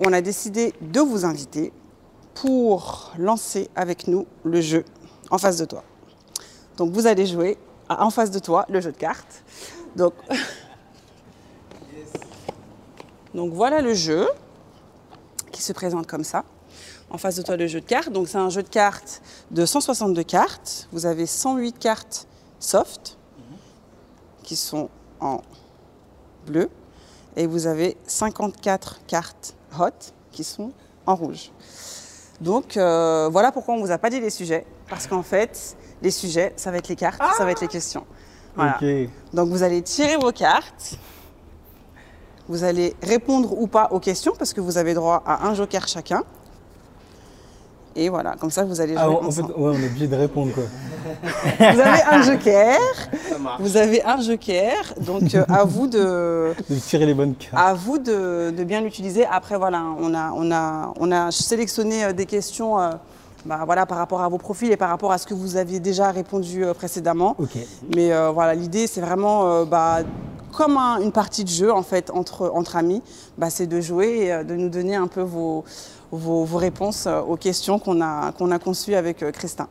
on a décidé de vous inviter pour lancer avec nous le jeu en face de toi. Donc vous allez jouer en face de toi le jeu de cartes. Donc, Donc voilà le jeu qui se présente comme ça. En face de toi le jeu de cartes. Donc c'est un jeu de cartes de 162 cartes. Vous avez 108 cartes soft qui sont en bleu et vous avez 54 cartes hot qui sont en rouge. Donc euh, voilà pourquoi on ne vous a pas dit les sujets. Parce qu'en fait, les sujets, ça va être les cartes, ça va être les questions. Voilà. Donc vous allez tirer vos cartes. Vous allez répondre ou pas aux questions parce que vous avez droit à un joker chacun. Et voilà, comme ça vous allez jouer Ah, en fait, ensemble. ouais, on est obligé de répondre quoi. Vous avez un joker. Vous avez un joker. Donc euh, à vous de, De tirer les bonnes cartes. à vous de, de bien l'utiliser. Après, voilà, on a, on a, on a sélectionné euh, des questions euh, bah, voilà, par rapport à vos profils et par rapport à ce que vous aviez déjà répondu euh, précédemment. Mais euh, voilà, l'idée, c'est vraiment, euh, bah, comme un- une partie de jeu, en fait, entre, entre amis, bah, c'est de jouer et euh, de nous donner un peu vos, vos, vos réponses euh, aux questions qu'on a, qu'on a conçues avec euh, Christin.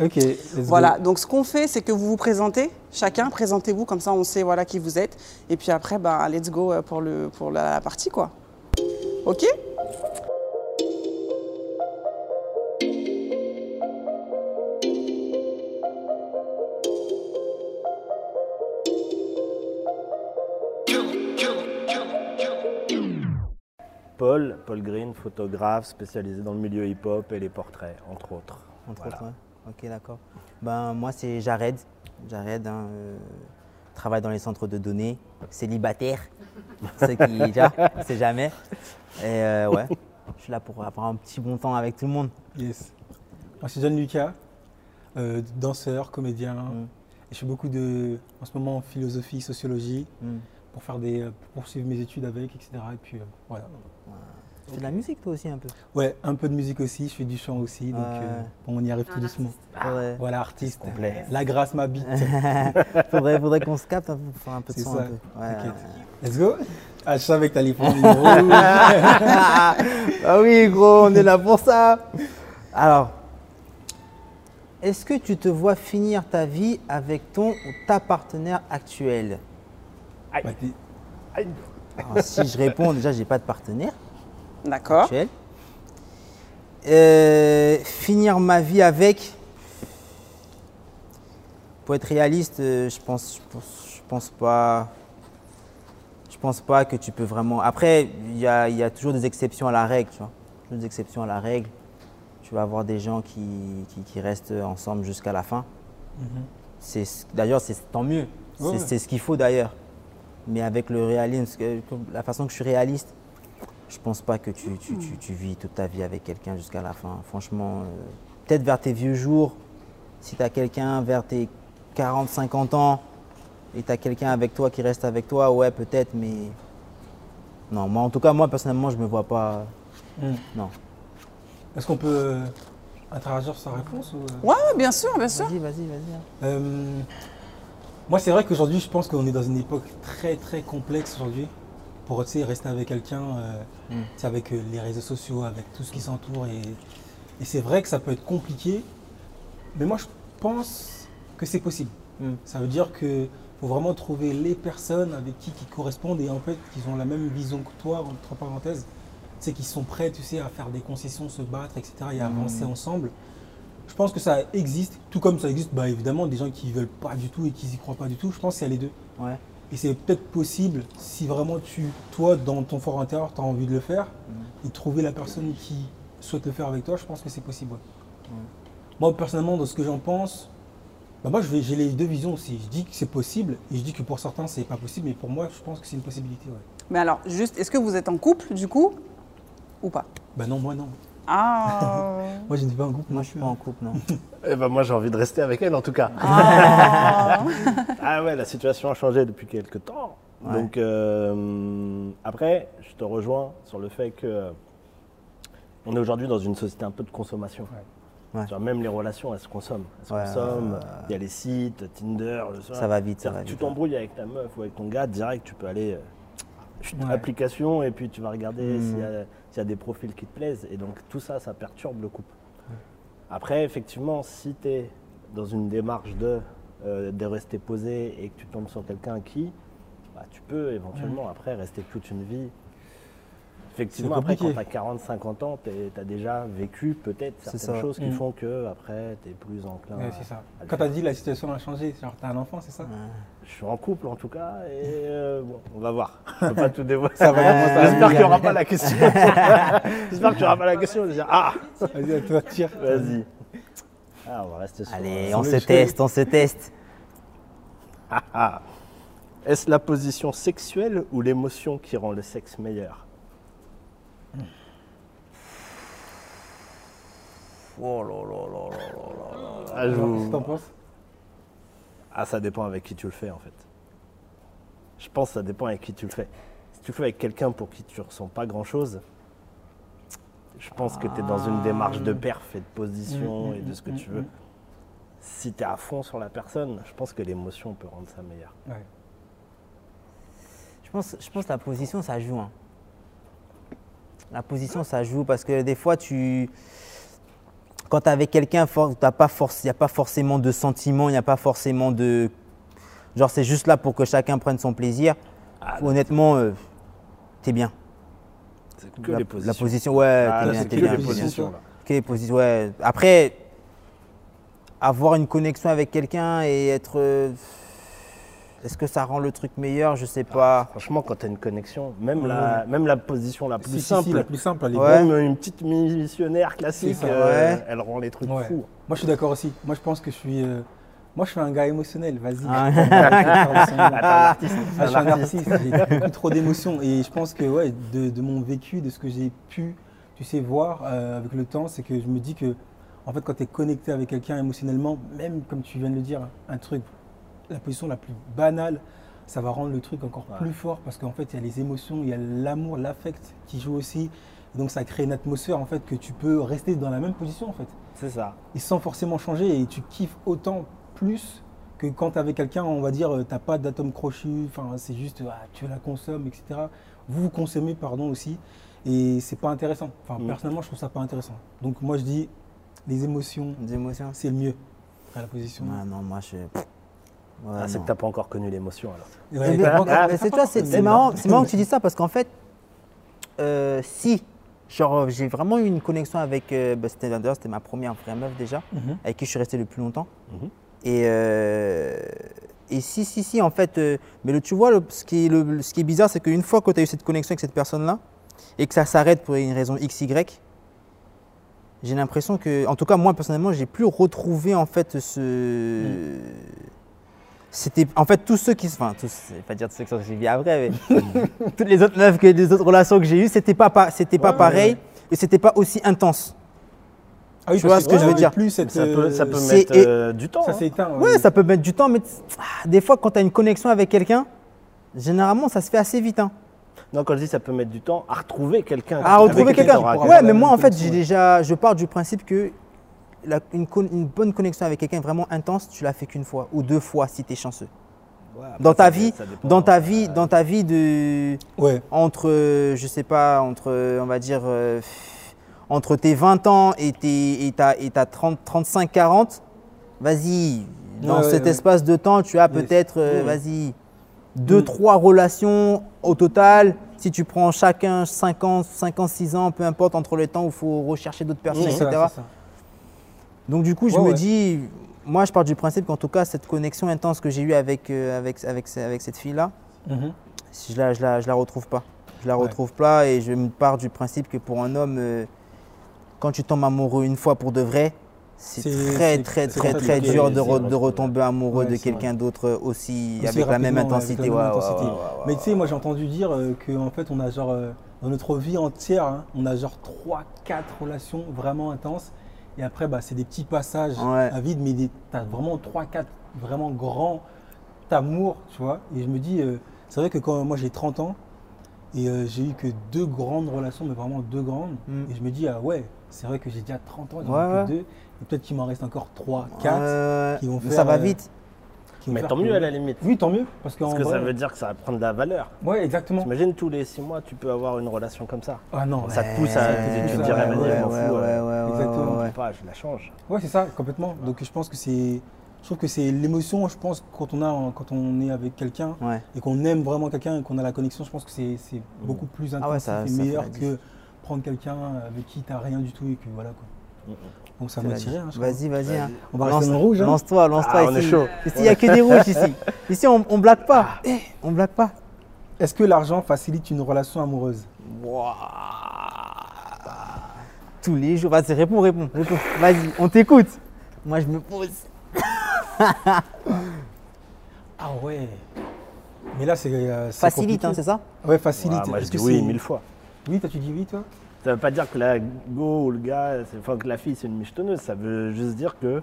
Ok. Voilà, donc ce qu'on fait, c'est que vous vous présentez, chacun, présentez-vous, comme ça on sait voilà, qui vous êtes. Et puis après, bah, let's go euh, pour, le, pour la, la partie, quoi. Ok? Paul, Paul Green, photographe spécialisé dans le milieu hip-hop et les portraits, entre autres. Entre Voilà. autres, ouais. Ok, d'accord. Ben, moi, c'est Jared. Jared, hein, euh, travaille dans les centres de données, célibataire. Ceux qui, on sait jamais. Et euh, ouais, je suis là pour avoir un petit bon temps avec tout le monde. Yes. Moi, c'est John Lucas, euh, danseur, comédien. Mm. Et je fais beaucoup de, en ce moment, philosophie, sociologie, Mm. Pour faire des, euh, pour poursuivre mes études avec, etc. Et puis euh, voilà. Tu fais de la musique, toi aussi, un peu? Ouais, un peu de musique aussi, je fais du chant aussi, donc Ouais. euh, bon, on y arrive tout doucement. Faudrait, Voilà, artiste. complet. La grâce m'habite. faudrait, faudrait qu'on se capte un peu pour faire un peu de C'est son. ça, un peu. Ouais, t'inquiète. ouais. Let's go. Ah, je savais que t'allais prendre numéro. ah oui, gros, on est là pour ça. Alors, est-ce que tu te vois finir ta vie avec ton ou ta partenaire actuelle Bah, Alors, Si je réponds, déjà, j'ai pas de partenaire D'accord. Euh, finir ma vie avec. Pour être réaliste, euh, je pense, je pense, je pense pas. Je pense pas que tu peux vraiment. Après, il y a, il y a toujours des exceptions à la règle, tu vois. Toujours des exceptions à la règle. Tu vas avoir des gens qui, qui, qui restent ensemble jusqu'à la fin. C'est ce- D'ailleurs, c'est tant mieux. C'est Ouais, ouais. c'est ce qu'il faut d'ailleurs. Mais avec le réalisme, la façon que je suis réaliste, je pense pas que tu, tu, tu- tu vis toute ta vie avec quelqu'un jusqu'à la fin. Franchement, euh, peut-être vers tes vieux jours, si tu as quelqu'un vers tes 40, 50 ans et tu as quelqu'un avec toi qui reste avec toi, ouais, peut-être, mais. Non, moi, en tout cas, moi, personnellement, je me vois pas. Hmm. Non. Est-ce qu'on peut euh, interagir sur sa réponse ou, euh? Ouais, ouais, bien sûr, bien sûr. Vas-y, vas-y, vas-y. hein. Euh, moi, c'est vrai qu'aujourd'hui, je pense qu'on est dans une époque très, très complexe aujourd'hui. Pour rester avec quelqu'un, euh, Mm. avec euh, les réseaux sociaux, avec tout ce qui s'entoure. Et, et c'est vrai que ça peut être compliqué. Mais moi, je pense que c'est possible. Mm. Ça veut dire qu'il faut vraiment trouver les personnes avec qui qui correspondent et en fait, qui ont la même vision que toi, entre parenthèses. Tu sais, qui sont prêts, tu sais, à faire des concessions, se battre, etc. et à Mm. avancer ensemble. Je pense que ça existe, tout comme ça existe, bah, évidemment, des gens qui veulent pas du tout et qui n'y croient pas du tout. Je pense qu'il y a les deux. Ouais. Et c'est peut-être possible, si vraiment tu, toi, dans ton fort intérieur, tu as envie de le faire, et de trouver la personne qui souhaite le faire avec toi, je pense que c'est possible. ouais. Moi, personnellement, dans ce que j'en pense, bah, moi, j'ai les deux visions aussi. Je dis que c'est possible, et je dis que pour certains, c'est pas possible, mais pour moi, je pense que c'est une possibilité. Ouais. Mais alors, juste, est-ce que vous êtes en couple, du coup Ou pas? Bah non, moi non. Ah Moi, je ne suis pas en couple. Moi, non je suis pas en couple, non. Eh ben moi j'ai envie de rester avec elle en tout cas. Ah. Ah ouais, la situation a changé depuis quelques temps. Ouais. Donc euh, après, je te rejoins sur le fait que euh, on est aujourd'hui dans une société un peu de consommation. Ouais. Même les relations, elles se consomment. Elles se Ouais, consomment. Il y a les sites, Tinder, le soir. Ça va vite, ça va Tu t'embrouilles avec ta meuf ou avec ton gars, direct, tu peux aller euh, Ouais. application et puis tu vas regarder Mm. s'il y, a- s'il y a des profils qui te plaisent. Et donc tout ça, ça perturbe le couple. Après, effectivement, si tu es dans une démarche de, euh, de rester posé et que tu tombes sur quelqu'un qui, bah, tu peux éventuellement après rester toute une vie. Effectivement, après, quand tu as 40-50 ans, tu as déjà vécu peut-être C'est certaines choses qui Mm. font que après tu es plus enclin. Ouais, c'est ça. à Quand faire. t'as dit la situation a changé, genre t'as un enfant, c'est ça Je suis en couple en tout cas et euh, bon, on va voir. Je peux pas tout dévoiler. Ça va commencer à J'espère qu'il n'y aura pas la question. J'espère qu'il n'y aura pas la question de dire Ah Vas-y, à toi, tire. Vas-y. Ah, on va rester sur. Allez, on se teste, on se teste. Ah, ah. Est-ce la position sexuelle ou l'émotion qui rend le sexe meilleur? Oh là là là là là là. ah, je Alors, vous- Qu'est-ce que t'en penses Ah, ça dépend avec qui tu le fais en fait. Je pense que ça dépend avec qui tu le fais. Si tu le fais avec quelqu'un pour qui tu ressens pas grand chose, je pense que tu es dans une démarche de perf et de position Mm, et de ce que mm, tu mm, veux. mm. Si tu es à fond sur la personne, je pense que l'émotion peut rendre ça meilleur. Ouais. Je pense, je pense que la position, ça joue. hein. La position, ça joue parce que des fois, tu. Quand tu es avec quelqu'un, il n'y a pas forcément de sentiments, il n'y a pas forcément de. Genre, c'est juste là pour que chacun prenne son plaisir. Ah, Honnêtement, euh, t'es bien. C'est que la, les la positions. position, ouais, Ah, t'es bien, c'est t'es que bien. les positions. Que les positions, ouais. Après, avoir une connexion avec quelqu'un et être. euh, Est-ce que ça rend le truc meilleur? Je sais pas. Franchement, quand tu as une connexion, même, la, même la position la plus Si, si, simple, si, la plus simple, elle est Ouais. même une petite missionnaire classique, ça, euh, ouais. elle rend les trucs Ouais. fous. Moi, je suis d'accord aussi. Moi, je pense que je suis. euh, Moi, je suis un gars émotionnel. Vas-y. Ah. Ah, je suis un artiste. J'ai beaucoup trop d'émotions. Et je pense que, ouais, de, de mon vécu, de ce que j'ai pu, tu sais, voir euh, avec le temps, c'est que je me dis que, en fait, quand tu es connecté avec quelqu'un émotionnellement, même comme tu viens de le dire, un truc, la position la plus banale, ça va rendre le truc encore Ouais. plus fort parce qu'en fait, il y a les émotions, il y a l'amour, l'affect qui joue aussi. Et donc, ça crée une atmosphère, en fait, que tu peux rester dans la même position, en fait C'est ça. et sans forcément changer et tu kiffes autant plus que quand tu avec quelqu'un, on va dire, euh, t'as pas d'atome crochu, enfin c'est juste, ah, tu la consommes, etc. Vous vous consommez, pardon, aussi, et c'est pas intéressant. Enfin, Mm. personnellement, je trouve ça pas intéressant. Donc moi, je dis, les émotions, émotions c'est le mieux à la position. Ah non, moi je. Ouais, Ah, c'est que tu n'as pas encore connu l'émotion alors. Ouais, Mais- ah, mais c'est toi, c'est marrant, c'est marrant que tu dis ça parce qu'en fait, euh, si, genre j'ai vraiment eu une connexion avec, euh, bah, c'était d'ailleurs c'était ma première vraie meuf déjà, Mhm. avec qui je suis resté le plus longtemps. Mhm. Et, euh, et si, si, si, en fait, euh, mais le, tu vois, le- ce, qui est, le- ce qui est bizarre, c'est qu'une fois que tu as eu cette connexion avec cette personne-là, et que ça s'arrête pour une raison X, Y, j'ai l'impression que, en tout cas moi personnellement, j'ai plus retrouvé en fait ce... C'était en fait tous ceux qui, enfin tous, je vais pas dire tous ceux qui sont suivis après, mais toutes les autres meufs que les autres relations que j'ai eues, c'était pas, pa- c'était pas Ouais, pareil ouais. et c'était pas aussi intense. Ah oui, Tu vois ce que je veux dire? Plus cette, Ça peut, ça euh, peut c'est- mettre et- euh, du temps. ça hein. s'est éteint. Ouais, ça peut mettre du temps, mais ah, des fois, quand tu as une connexion avec quelqu'un, généralement, ça se fait assez vite. hein. Non, quand je dis ça peut mettre du temps, à retrouver quelqu'un. À retrouver quelqu'un. Ouais, mais moi, en fait, j'ai déjà, je pars du principe que la- une, une bonne connexion avec quelqu'un vraiment intense, tu l'as fait qu'une fois ou deux fois si tu es chanceux. Ouais, Dans ta ça- vie, ça dans ta vie, dans ta vie de Ouais. entre, euh, je sais pas, entre, euh, on va dire, euh, entre tes 20 ans et tes et ta, et ta 30, 35, 40, vas-y, dans Ouais, cet ouais. espace de temps, tu as peut-être, euh, vas-y, deux, Mm. trois relations au total. Si tu prends chacun 5 ans, 5 ans, 6 ans, peu importe entre le temps où il faut rechercher d'autres personnes, etc. ça. Donc du coup, je Ouais, me ouais. dis, moi je pars du principe qu'en tout cas, cette connexion intense que j'ai eue avec, euh, avec, avec, avec cette fille-là, Mhm. je la, je la, je la retrouve pas. Je la Ouais. retrouve pas et je me pars du principe que pour un homme, euh, quand tu tombes amoureux une fois pour de vrai, c'est C'est- très c'est- très c'est très très dur de, re- retomber amoureux de quelqu'un d'autre aussi, Aussi avec la même intensité. la Mais tu sais, moi j'ai entendu dire euh, qu'en fait on a genre, euh, dans notre vie entière, hein, on a genre 3-4 relations vraiment intenses. Et après, bah, c'est des petits passages Ouais. à vide, mais tu as vraiment 3-4 vraiment grands amours, tu vois. Et je me dis, euh, c'est vrai que quand moi j'ai 30 ans, et euh, j'ai eu que deux grandes relations, mais vraiment deux grandes. Mm. Et je me dis, ah ouais, c'est vrai que j'ai déjà 30 ans, j'en ai Ouais, que ouais. deux. Et peut-être qu'il m'en reste encore 3, 4. Euh, qui vont mais faire, ça va euh, vite. Mais tant mieux à la limite. Oui, tant mieux. Parce, Parce que ça veut dire que ça va prendre de la valeur. Ouais, exactement. T'imagines tous les six mois, tu peux avoir une relation comme ça. Ah non, Ça te pousse à. Ouais, tu te ouais, ouais, ouais, fous. euh, ouais, Exactement. ouais, pas, je la change. Ouais, c'est ça, complètement. Donc je pense que c'est. Je trouve que c'est l'émotion, je pense, quand on, a, quand on est avec quelqu'un et qu'on aime vraiment quelqu'un et qu'on a la connexion, je pense que c'est c'est beaucoup plus intensif Ah et ça meilleur que prendre quelqu'un avec qui tu n'as rien du tout et que voilà quoi. Mhm. Donc ça m'a tiré. hein. Vas-y, vas-y. hein. On va rester dans le rouge. hein. Lance-toi, lance-toi Ah, on ici. est chaud. Ici, il n'y a que des rouges ici. Ici, on, on blague pas. On blague pas. Est-ce que l'argent facilite une relation amoureuse? Tous les jours. Vas-y, réponds, réponds, réponds. Vas-y, on t'écoute. Moi, je me pose. Ah ouais. Mais là, c'est. euh, c'est Facilite, hein, c'est ça? Ouais, facilite. Ah, moi, je dis que oui mille fois. Oui, toi tu dis oui, toi? Ça veut pas dire que la go ou le gars, enfin que la fille c'est une michetonneuse. Ça veut juste dire que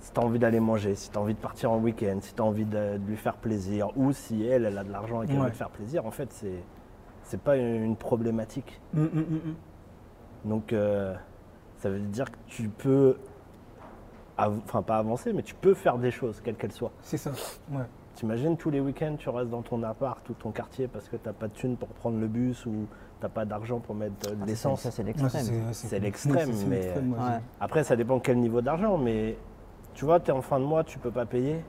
si tu as envie d'aller manger, si tu as envie de partir en week-end, si tu as envie de, de lui faire plaisir, ou si elle, elle a de l'argent et qu'elle Ouais. veut te faire plaisir, en fait, c'est c'est pas une, problématique. Hum, hum, hum. Donc euh, ça veut dire que tu peux, av- enfin pas avancer, mais tu peux faire des choses, quelles qu'elles soient. C'est ça. Ouais. T'imagines tous les week-ends, tu restes dans ton appart ou ton quartier parce que t'as pas de thune pour prendre le bus ou t'as pas d'argent pour mettre de l'essence. Ça, c'est l'extrême. C'est l'extrême, mais- ouais. Après, ça dépend quel niveau d'argent, mais tu vois, tu es en fin de mois, tu peux pas payer.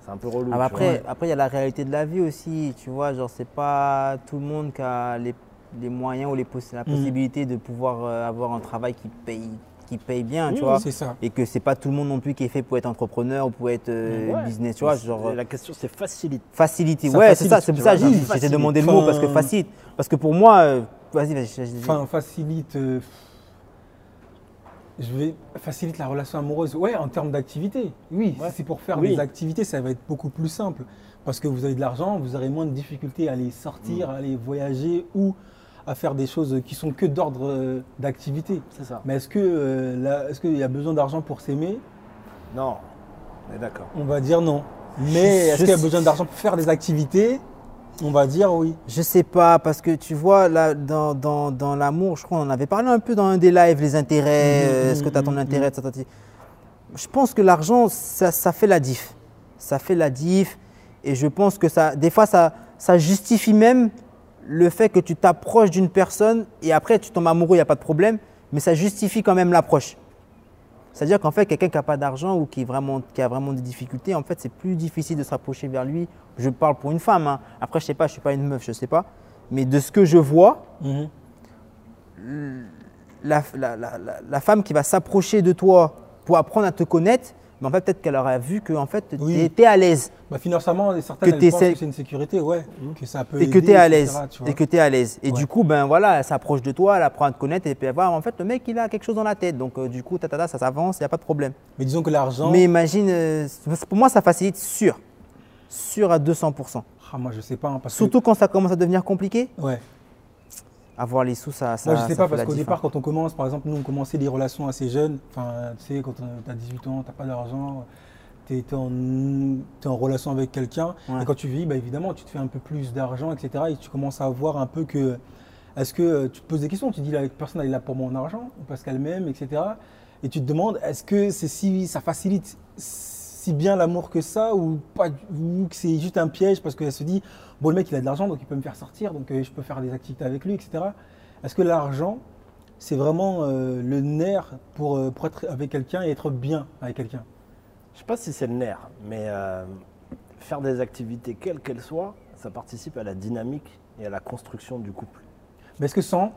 C'est un peu relou. Ah bah après, après, il y a la réalité de la vie aussi, tu vois, genre c'est pas tout le monde qui a les, les moyens ou les possi- la Mhm. possibilité de pouvoir euh, avoir un travail qui paye, qui paye bien, Oui, tu vois. Ça. Et que c'est pas tout le monde non plus qui est fait pour être entrepreneur ou pour être euh, Ouais. business, tu vois, genre c'est- La question, c'est facilite. facilité. Ça Ouais, c'est ça, c'est pour ça que j'ai demandé le mot parce que facilite. Parce que pour moi, euh, vas-y, vas-y. Enfin, facilite. euh, je vais facilite la relation amoureuse. Ouais, en termes d'activité. Oui, Ouais. c'est pour faire Oui. des activités, ça va être beaucoup plus simple. Parce que vous avez de l'argent, vous aurez moins de difficultés à aller sortir, Mm. à aller voyager ou à faire des choses qui sont que d'ordre euh, d'activité. C'est ça. Mais est-ce que euh, est-ce qu'il y a besoin d'argent pour s'aimer? Non, on est d'accord. On va dire non. Mais est-ce qu'il y a besoin d'argent pour faire des activités? On va dire oui. Je sais pas, parce que tu vois, là, dans, dans, dans l'amour, je crois qu'on en avait parlé un peu dans un des lives, les intérêts, Mhm, euh, est-ce que tu as ton mhm, intérêt, etc. Je pense que l'argent, ça, ça fait la diff. Ça fait la diff. Et je pense que ça, des fois, ça, ça justifie même le fait que tu t'approches d'une personne et après tu tombes amoureux, il n'y a pas de problème, mais ça justifie quand même l'approche. C'est-à-dire qu'en fait, quelqu'un qui n'a pas d'argent ou qui, est vraiment, qui a vraiment des difficultés, en fait, c'est plus difficile de se rapprocher vers lui. Je parle pour une femme. hein. Après, je sais pas, je suis pas une meuf, je sais pas. Mais de ce que je vois, la- la- la- la femme qui va s'approcher de toi pour apprendre à te connaître, mais en fait, peut-être qu'elle aura vu que en fait, tu étais à l'aise Bah, financièrement, certaines Que pensent que c'est une sécurité, ouais. Que ça peut et que tu es à l'aise. Et que tu es à l'aise. Et Ouais. du coup, ben voilà, elle s'approche de toi, elle apprend à te connaître et puis elle voit, en fait, le mec, il a quelque chose dans la tête. Donc, euh, du coup, tatata, ça s'avance, il n'y a pas de problème. Mais disons que l'argent. Mais imagine, euh, pour moi, ça facilite sûr. Sûr à 200%. Ah, moi, je sais pas. hein, parce Surtout quand ça commence à devenir compliqué. Ouais. Avoir les sous, ça. ça Moi, je sais pas, parce qu'au départ, quand on commence, par exemple, nous, on commençait des relations assez jeunes. Enfin, tu sais, quand tu as 18 ans, tu pas d'argent, tu es, en, t'es en relation avec quelqu'un. Ouais. Et quand tu vis, bah, évidemment, tu te fais un peu plus d'argent, etc. Et tu commences à voir un peu que. Est-ce que euh, tu te poses des questions Tu te dis, la personne, elle est là pour mon argent, ou parce qu'elle m'aime, etc. Et tu te demandes, est-ce que c'est si, ça facilite si bien l'amour que ça, ou, pas, ou que c'est juste un piège parce qu'elle se dit, bon, le mec, il a de l'argent, donc il peut me faire sortir, donc euh, je peux faire des activités avec lui, etc. Est-ce que l'argent, c'est vraiment euh, le nerf pour, euh, pour être avec quelqu'un et être bien avec quelqu'un? Je sais pas si c'est le nerf, mais euh, faire des activités, quelles qu'elles soient, ça participe à la dynamique et à la construction du couple. Mais est-ce que sans,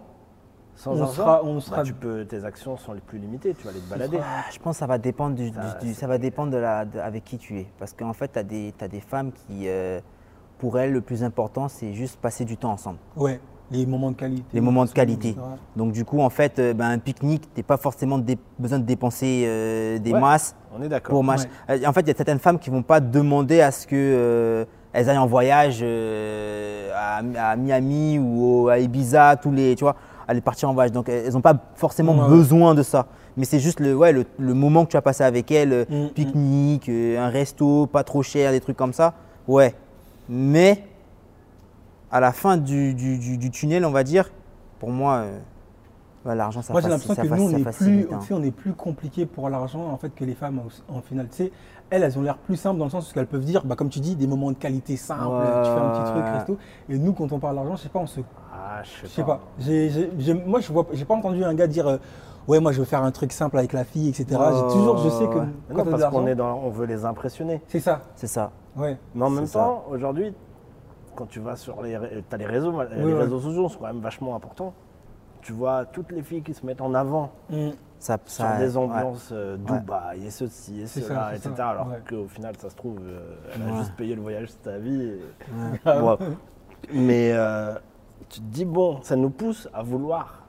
Sans On argent, sera- on bah, sera- tu peux, tes actions sont les plus limitées, tu vas aller te balader. Ah, Je pense que ça va dépendre, du, Ça, du- va dépendre de la, de- avec qui tu es. Parce qu'en fait, tu as, des t'as des femmes qui, euh, pour elles, le plus important, c'est juste passer du temps ensemble. ouais, les moments de qualité Les moments de qualité. Donc, du coup, en fait, euh, ben, un pique-nique, tu n'as pas forcément besoin de dépenser euh, des Ouais. masses On est d'accord. pour mach- Euh, En fait, il y a certaines femmes qui ne vont pas demander à ce que. euh, elles aillent en voyage euh, à, à Miami ou au- à Ibiza, tous les, tu vois, aller partir en voyage. Donc, elles n'ont pas forcément besoin de ça. Mais c'est juste le, ouais, le, le moment que tu as passé avec elles, euh, Mm, mm. pique-nique, euh, un resto, pas trop cher, des trucs comme ça. Ouais. Mais à la fin du, du- du- du tunnel, on va dire, pour moi, euh, L'argent, ça Moi, j'ai l'impression que nous, on est, plus, hein. on est plus compliqué pour l'argent en fait que les femmes en, en finale. Tu sais, elles, elles ont l'air plus simples dans le sens où elles peuvent dire, bah, comme tu dis, des moments de qualité simples, Ouais, tu fais un petit truc, ouais. resto. Et nous, quand on parle d'argent, je sais pas, on se. Ah, je sais pas. moi, je vois, j'ai pas entendu un gars dire, euh, ouais, moi, je veux faire un truc simple avec la fille, etc. Toujours, je sais que ouais. Quand Non, parce qu'on est dans, on veut les impressionner. c'est ça. C'est ça. Ouais. Mais en même ça. temps, aujourd'hui, quand tu vas sur les, ré- t'as les réseaux, les ouais. réseaux sociaux sont quand même vachement importants. Tu vois toutes les filles qui se mettent en avant Mm. Ça, sur ça- des ouais. ambiances euh, Dubaï et ceci et cela, ça, etc. ça, Alors ouais. qu'au final, ça se trouve, euh, elle a Ouais. juste payé le voyage de ta vie. et- Bon. Mais euh, tu te dis, bon, ça nous pousse à vouloir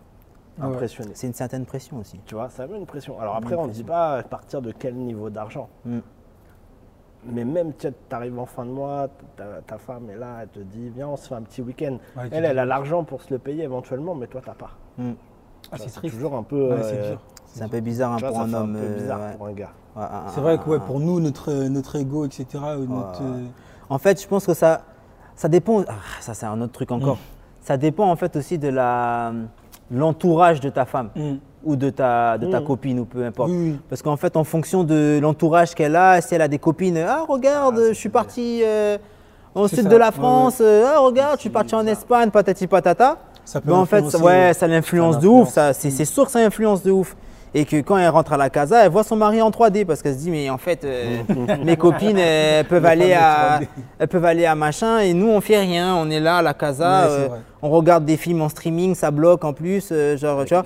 ouais. impressionner. C'est une certaine pression aussi. Tu vois, ça met une pression. Alors après, on ne dit pas à partir de quel niveau d'argent. Mm. Mais même, tu arrives en fin de mois, ta, ta femme est là, elle te dit, viens, on se fait un petit week-end. Ouais, elle, elle a l'argent pour se le payer éventuellement, mais toi, t'as pas. Mm. Ah, c'est toujours un peu. Ouais, euh. C'est un peu bizarre hein, vois, pour ça un homme. un peu euh, bizarre ouais. pour un gars. Ouais, ouais, C'est vrai que ouais, pour nous, notre, notre ego, etc. euh, notre, Ouais. euh, En fait, je pense que ça, ça dépend. ah, ça, c'est un autre truc encore. Ça dépend en fait aussi de la l'entourage de ta femme mm. ou de ta de ta Mm. copine ou peu importe. Parce qu'en fait, en fonction de l'entourage qu'elle a, si elle a des copines, ah regarde, Ah, je suis parti euh, au C'est sud ça, de la ouais, France, euh, ah regarde, je suis parti en Espagne, patati patata. Ça peut Ben, en fait, ça- ouais, ça l'influence de ouf. Ça, c'est, c'est sûr que ça influence de ouf. Et que quand elle rentre à la casa, elle voit son mari en 3D parce qu'elle se dit mais en fait euh, mes copines elles peuvent aller à en 3D. elles peuvent aller à machin et nous on fait rien, on est là à la casa, Ouais, euh, on regarde des films en streaming, ça bloque en plus, euh, genre tu vois.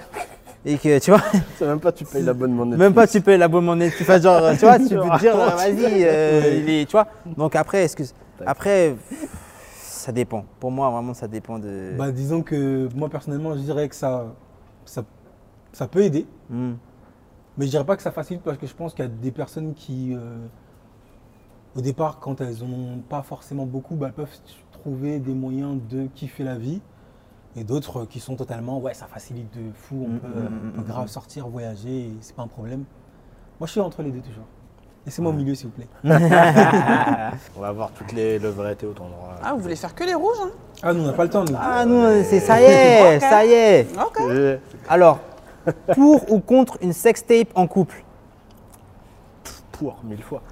Et que tu vois, C'est même pas tu payes l'abonnement Netflix. même pas tu payes l'abonnement Netflix, tu fais genre tu vois, tu peux te dire vas-y, euh, il est- tu vois. Donc après excuse, après ça dépend. Pour moi vraiment ça dépend de. Bah, disons que moi personnellement, je dirais que ça, ça, ça peut aider, Hmm. mais je dirais pas que ça facilite parce que je pense qu'il y a des personnes qui, euh, au départ, quand elles n'ont pas forcément beaucoup, bah, elles peuvent trouver des moyens de kiffer la vie. Et d'autres euh, qui sont totalement, ouais, ça facilite de fou, on Mm, peut, mm, euh, on peut grave mm. sortir, voyager, et c'est pas un problème. Moi, je suis entre les deux toujours. Laissez-moi au milieu, s'il vous plaît. On va voir toutes les levrettes et autres endroits. Ah, vous voulez faire que les rouges hein? Ah, nous, on n'a pas le temps, nous. Ah non, c'est ça y est, ça y est. Ok. Et- Alors, pour ou contre une sextape en couple? Pour, mille fois.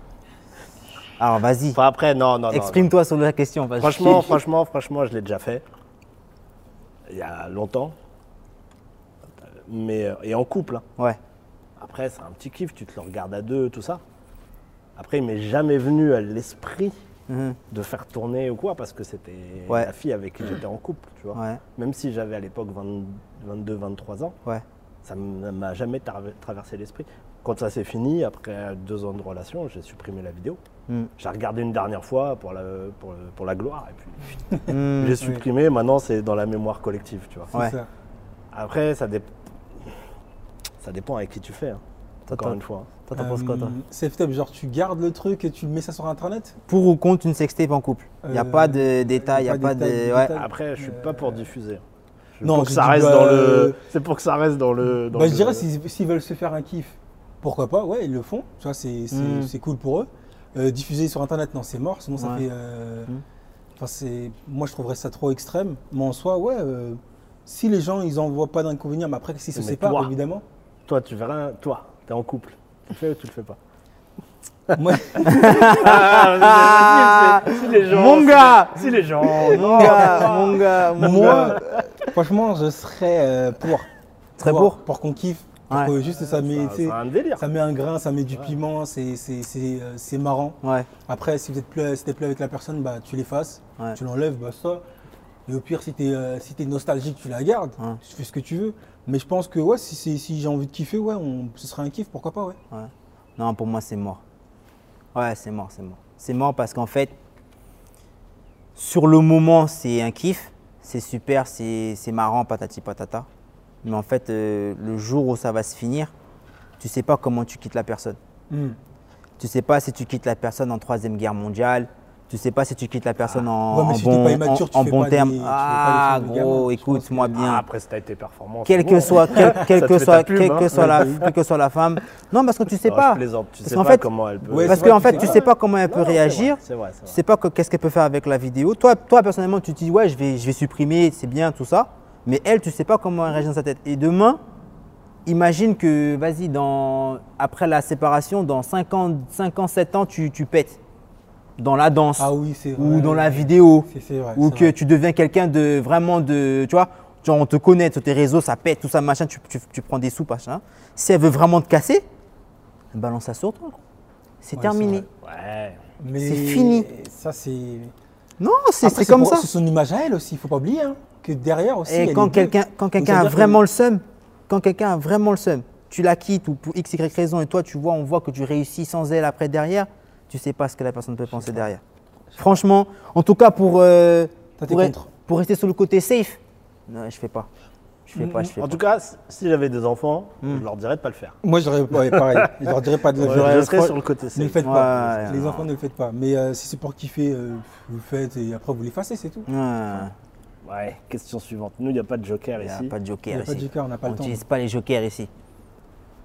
Alors vas-y, Enfin, après, non, non, non. exprime-toi sur la question. Franchement, franchement, franchement, je l'ai déjà fait. Il y a longtemps. Mais, euh, et en couple. hein. Ouais. Après, c'est un petit kiff, tu te le regardes à deux, tout ça. Après, il m'est jamais venu à l'esprit Mhm. de faire tourner ou quoi, parce que c'était Ouais. la fille avec qui j'étais en couple, tu vois. Ouais, Même si j'avais à l'époque 20 22, 23 ans, ouais. Ça ne m'a jamais tra- traversé l'esprit. Quand ça s'est fini, après deux ans de relation, j'ai supprimé la vidéo. Mm. J'ai regardé une dernière fois pour la, pour, le- pour la gloire, et puis Mm. j'ai supprimé. Maintenant, c'est dans la mémoire collective, tu vois. C'est Ouais. ça. Après, ça, dép- ça dépend avec qui tu fais. hein. Toi, Encore une fois. toi, t'en penses quoi, toi Euh, Self-tape, genre tu gardes le truc et tu mets ça sur internet? Pour ou contre une sextape en couple? Il n'y a Euh, pas de détails, il n'y a pas de. ouais. Après, je suis pas pour diffuser. C'est Non, pour que je ça reste bah, dans euh, le. C'est pour que ça reste dans le. dans Bah, le- je dirais s'ils veulent se faire un kiff, pourquoi pas, ouais, ils le font. Tu vois, c'est Mm. c'est cool pour eux. Euh, diffuser sur internet, non, c'est mort, sinon ça Ouais. fait. euh, Mm. Enfin, c'est. Moi, je trouverais ça trop extrême. Mais en soi, ouais. euh, si les gens, ils en voient pas d'inconvénient, mais après, s'ils se séparent, évidemment. Toi, tu verras, toi, t'es en couple. Tu le fais ou tu le fais pas? Ah, si, si les gens. Mon si gars les- Si les gens. Mon gars, mon gars, mon moi, euh, franchement, je serais euh, pour. Serais pour Pour qu'on kiffe. Pour Ouais. que juste ça met, Ça- met un grain, ça met du piment, c'est c'est- c'est, euh, c'est marrant. Ouais, Après, si vous êtes plus, si t'es plus avec la personne, bah, tu l'effaces, Ouais. tu l'enlèves, bah, ça. Et au pire, si tu es, si t'es nostalgique, tu la gardes, Ouais. tu fais ce que tu veux. Mais je pense que ouais, si, c'est- si j'ai envie de kiffer, ouais, on- ce serait un kiff, pourquoi pas, ouais. ouais. Non, pour moi, c'est mort. Ouais, c'est mort, c'est mort. C'est mort parce qu'en fait, sur le moment, c'est un kiff, c'est super, c'est c'est marrant, patati patata. Mais en fait, euh, le jour où ça va se finir, tu sais pas comment tu quittes la personne. Hmm. Tu sais pas si tu quittes la personne en troisième guerre mondiale. Tu sais pas si tu quittes la personne en, Ouais, mais en si bon, immature, en- tu bon terme. des- tu Ah, gros, écoute-moi que- bien. Ah, après, si t'as été performant. quelle que soit, que soit, hein. que soit la, quelle que soit la femme. Non, parce que tu sais Non, pas. Je plaisante. Tu Parce sais qu'en pas fait- comment elle peut. Ouais, Parce vrai, qu'en tu fait, sais tu pas. sais pas comment elle peut Non, vrai, réagir. C'est vrai, c'est Tu vrai. sais pas que- qu'est-ce qu'elle peut faire avec la vidéo. Toi, toi personnellement, tu te dis ouais, je vais, je vais supprimer, c'est bien tout ça. Mais elle, tu sais pas comment elle réagit dans sa tête. Et demain, imagine que, vas-y, dans, après la séparation, dans 5 ans, 5 ans 7 ans, tu, tu pètes. Dans la danse, Ah oui, c'est vrai. ou dans la vidéo, vrai, ou que vrai. tu deviens quelqu'un de vraiment de. Tu vois, genre on te connaît sur tes réseaux, ça pète, tout ça, machin, tu, tu- tu prends des sous, machin. Si elle veut vraiment te casser, balance ça sur toi. C'est Ouais, terminé. c'est Ouais. Mais C'est fini. Ça, c'est. Non, c'est comme pour- ça. C'est son image à elle aussi, il faut pas oublier. hein, que derrière aussi. Et elle quand quelqu'un quand quelqu'un a vraiment que- le seum, quand quelqu'un a vraiment le seum, tu la quittes ou pour x, y raison et toi tu vois, on voit que tu réussis sans elle après derrière, tu sais pas ce que la personne peut penser derrière. Franchement, en tout cas pour, euh, pour, rester sur le côté safe, non, je fais pas. Je fais pas, je fais En pas. tout cas, si j'avais des enfants, Hmm. je leur dirais de pas le faire. Moi, j'aurais ouais, pareil. Je leur dirais pas de le Je, faire. serais sur le côté Ne le safe. faites pas. Ouais, les enfants, ne le faites pas. Mais euh, si c'est pour kiffer, euh, vous le faites et après vous l'effacez, c'est tout. Ouais, Ouais, question suivante. Nous, il n'y a pas de joker Il n'y a ici. pas de Il joker n'y a pas de ici. joker, on n'a pas On le temps. n'utilise pas les jokers ici.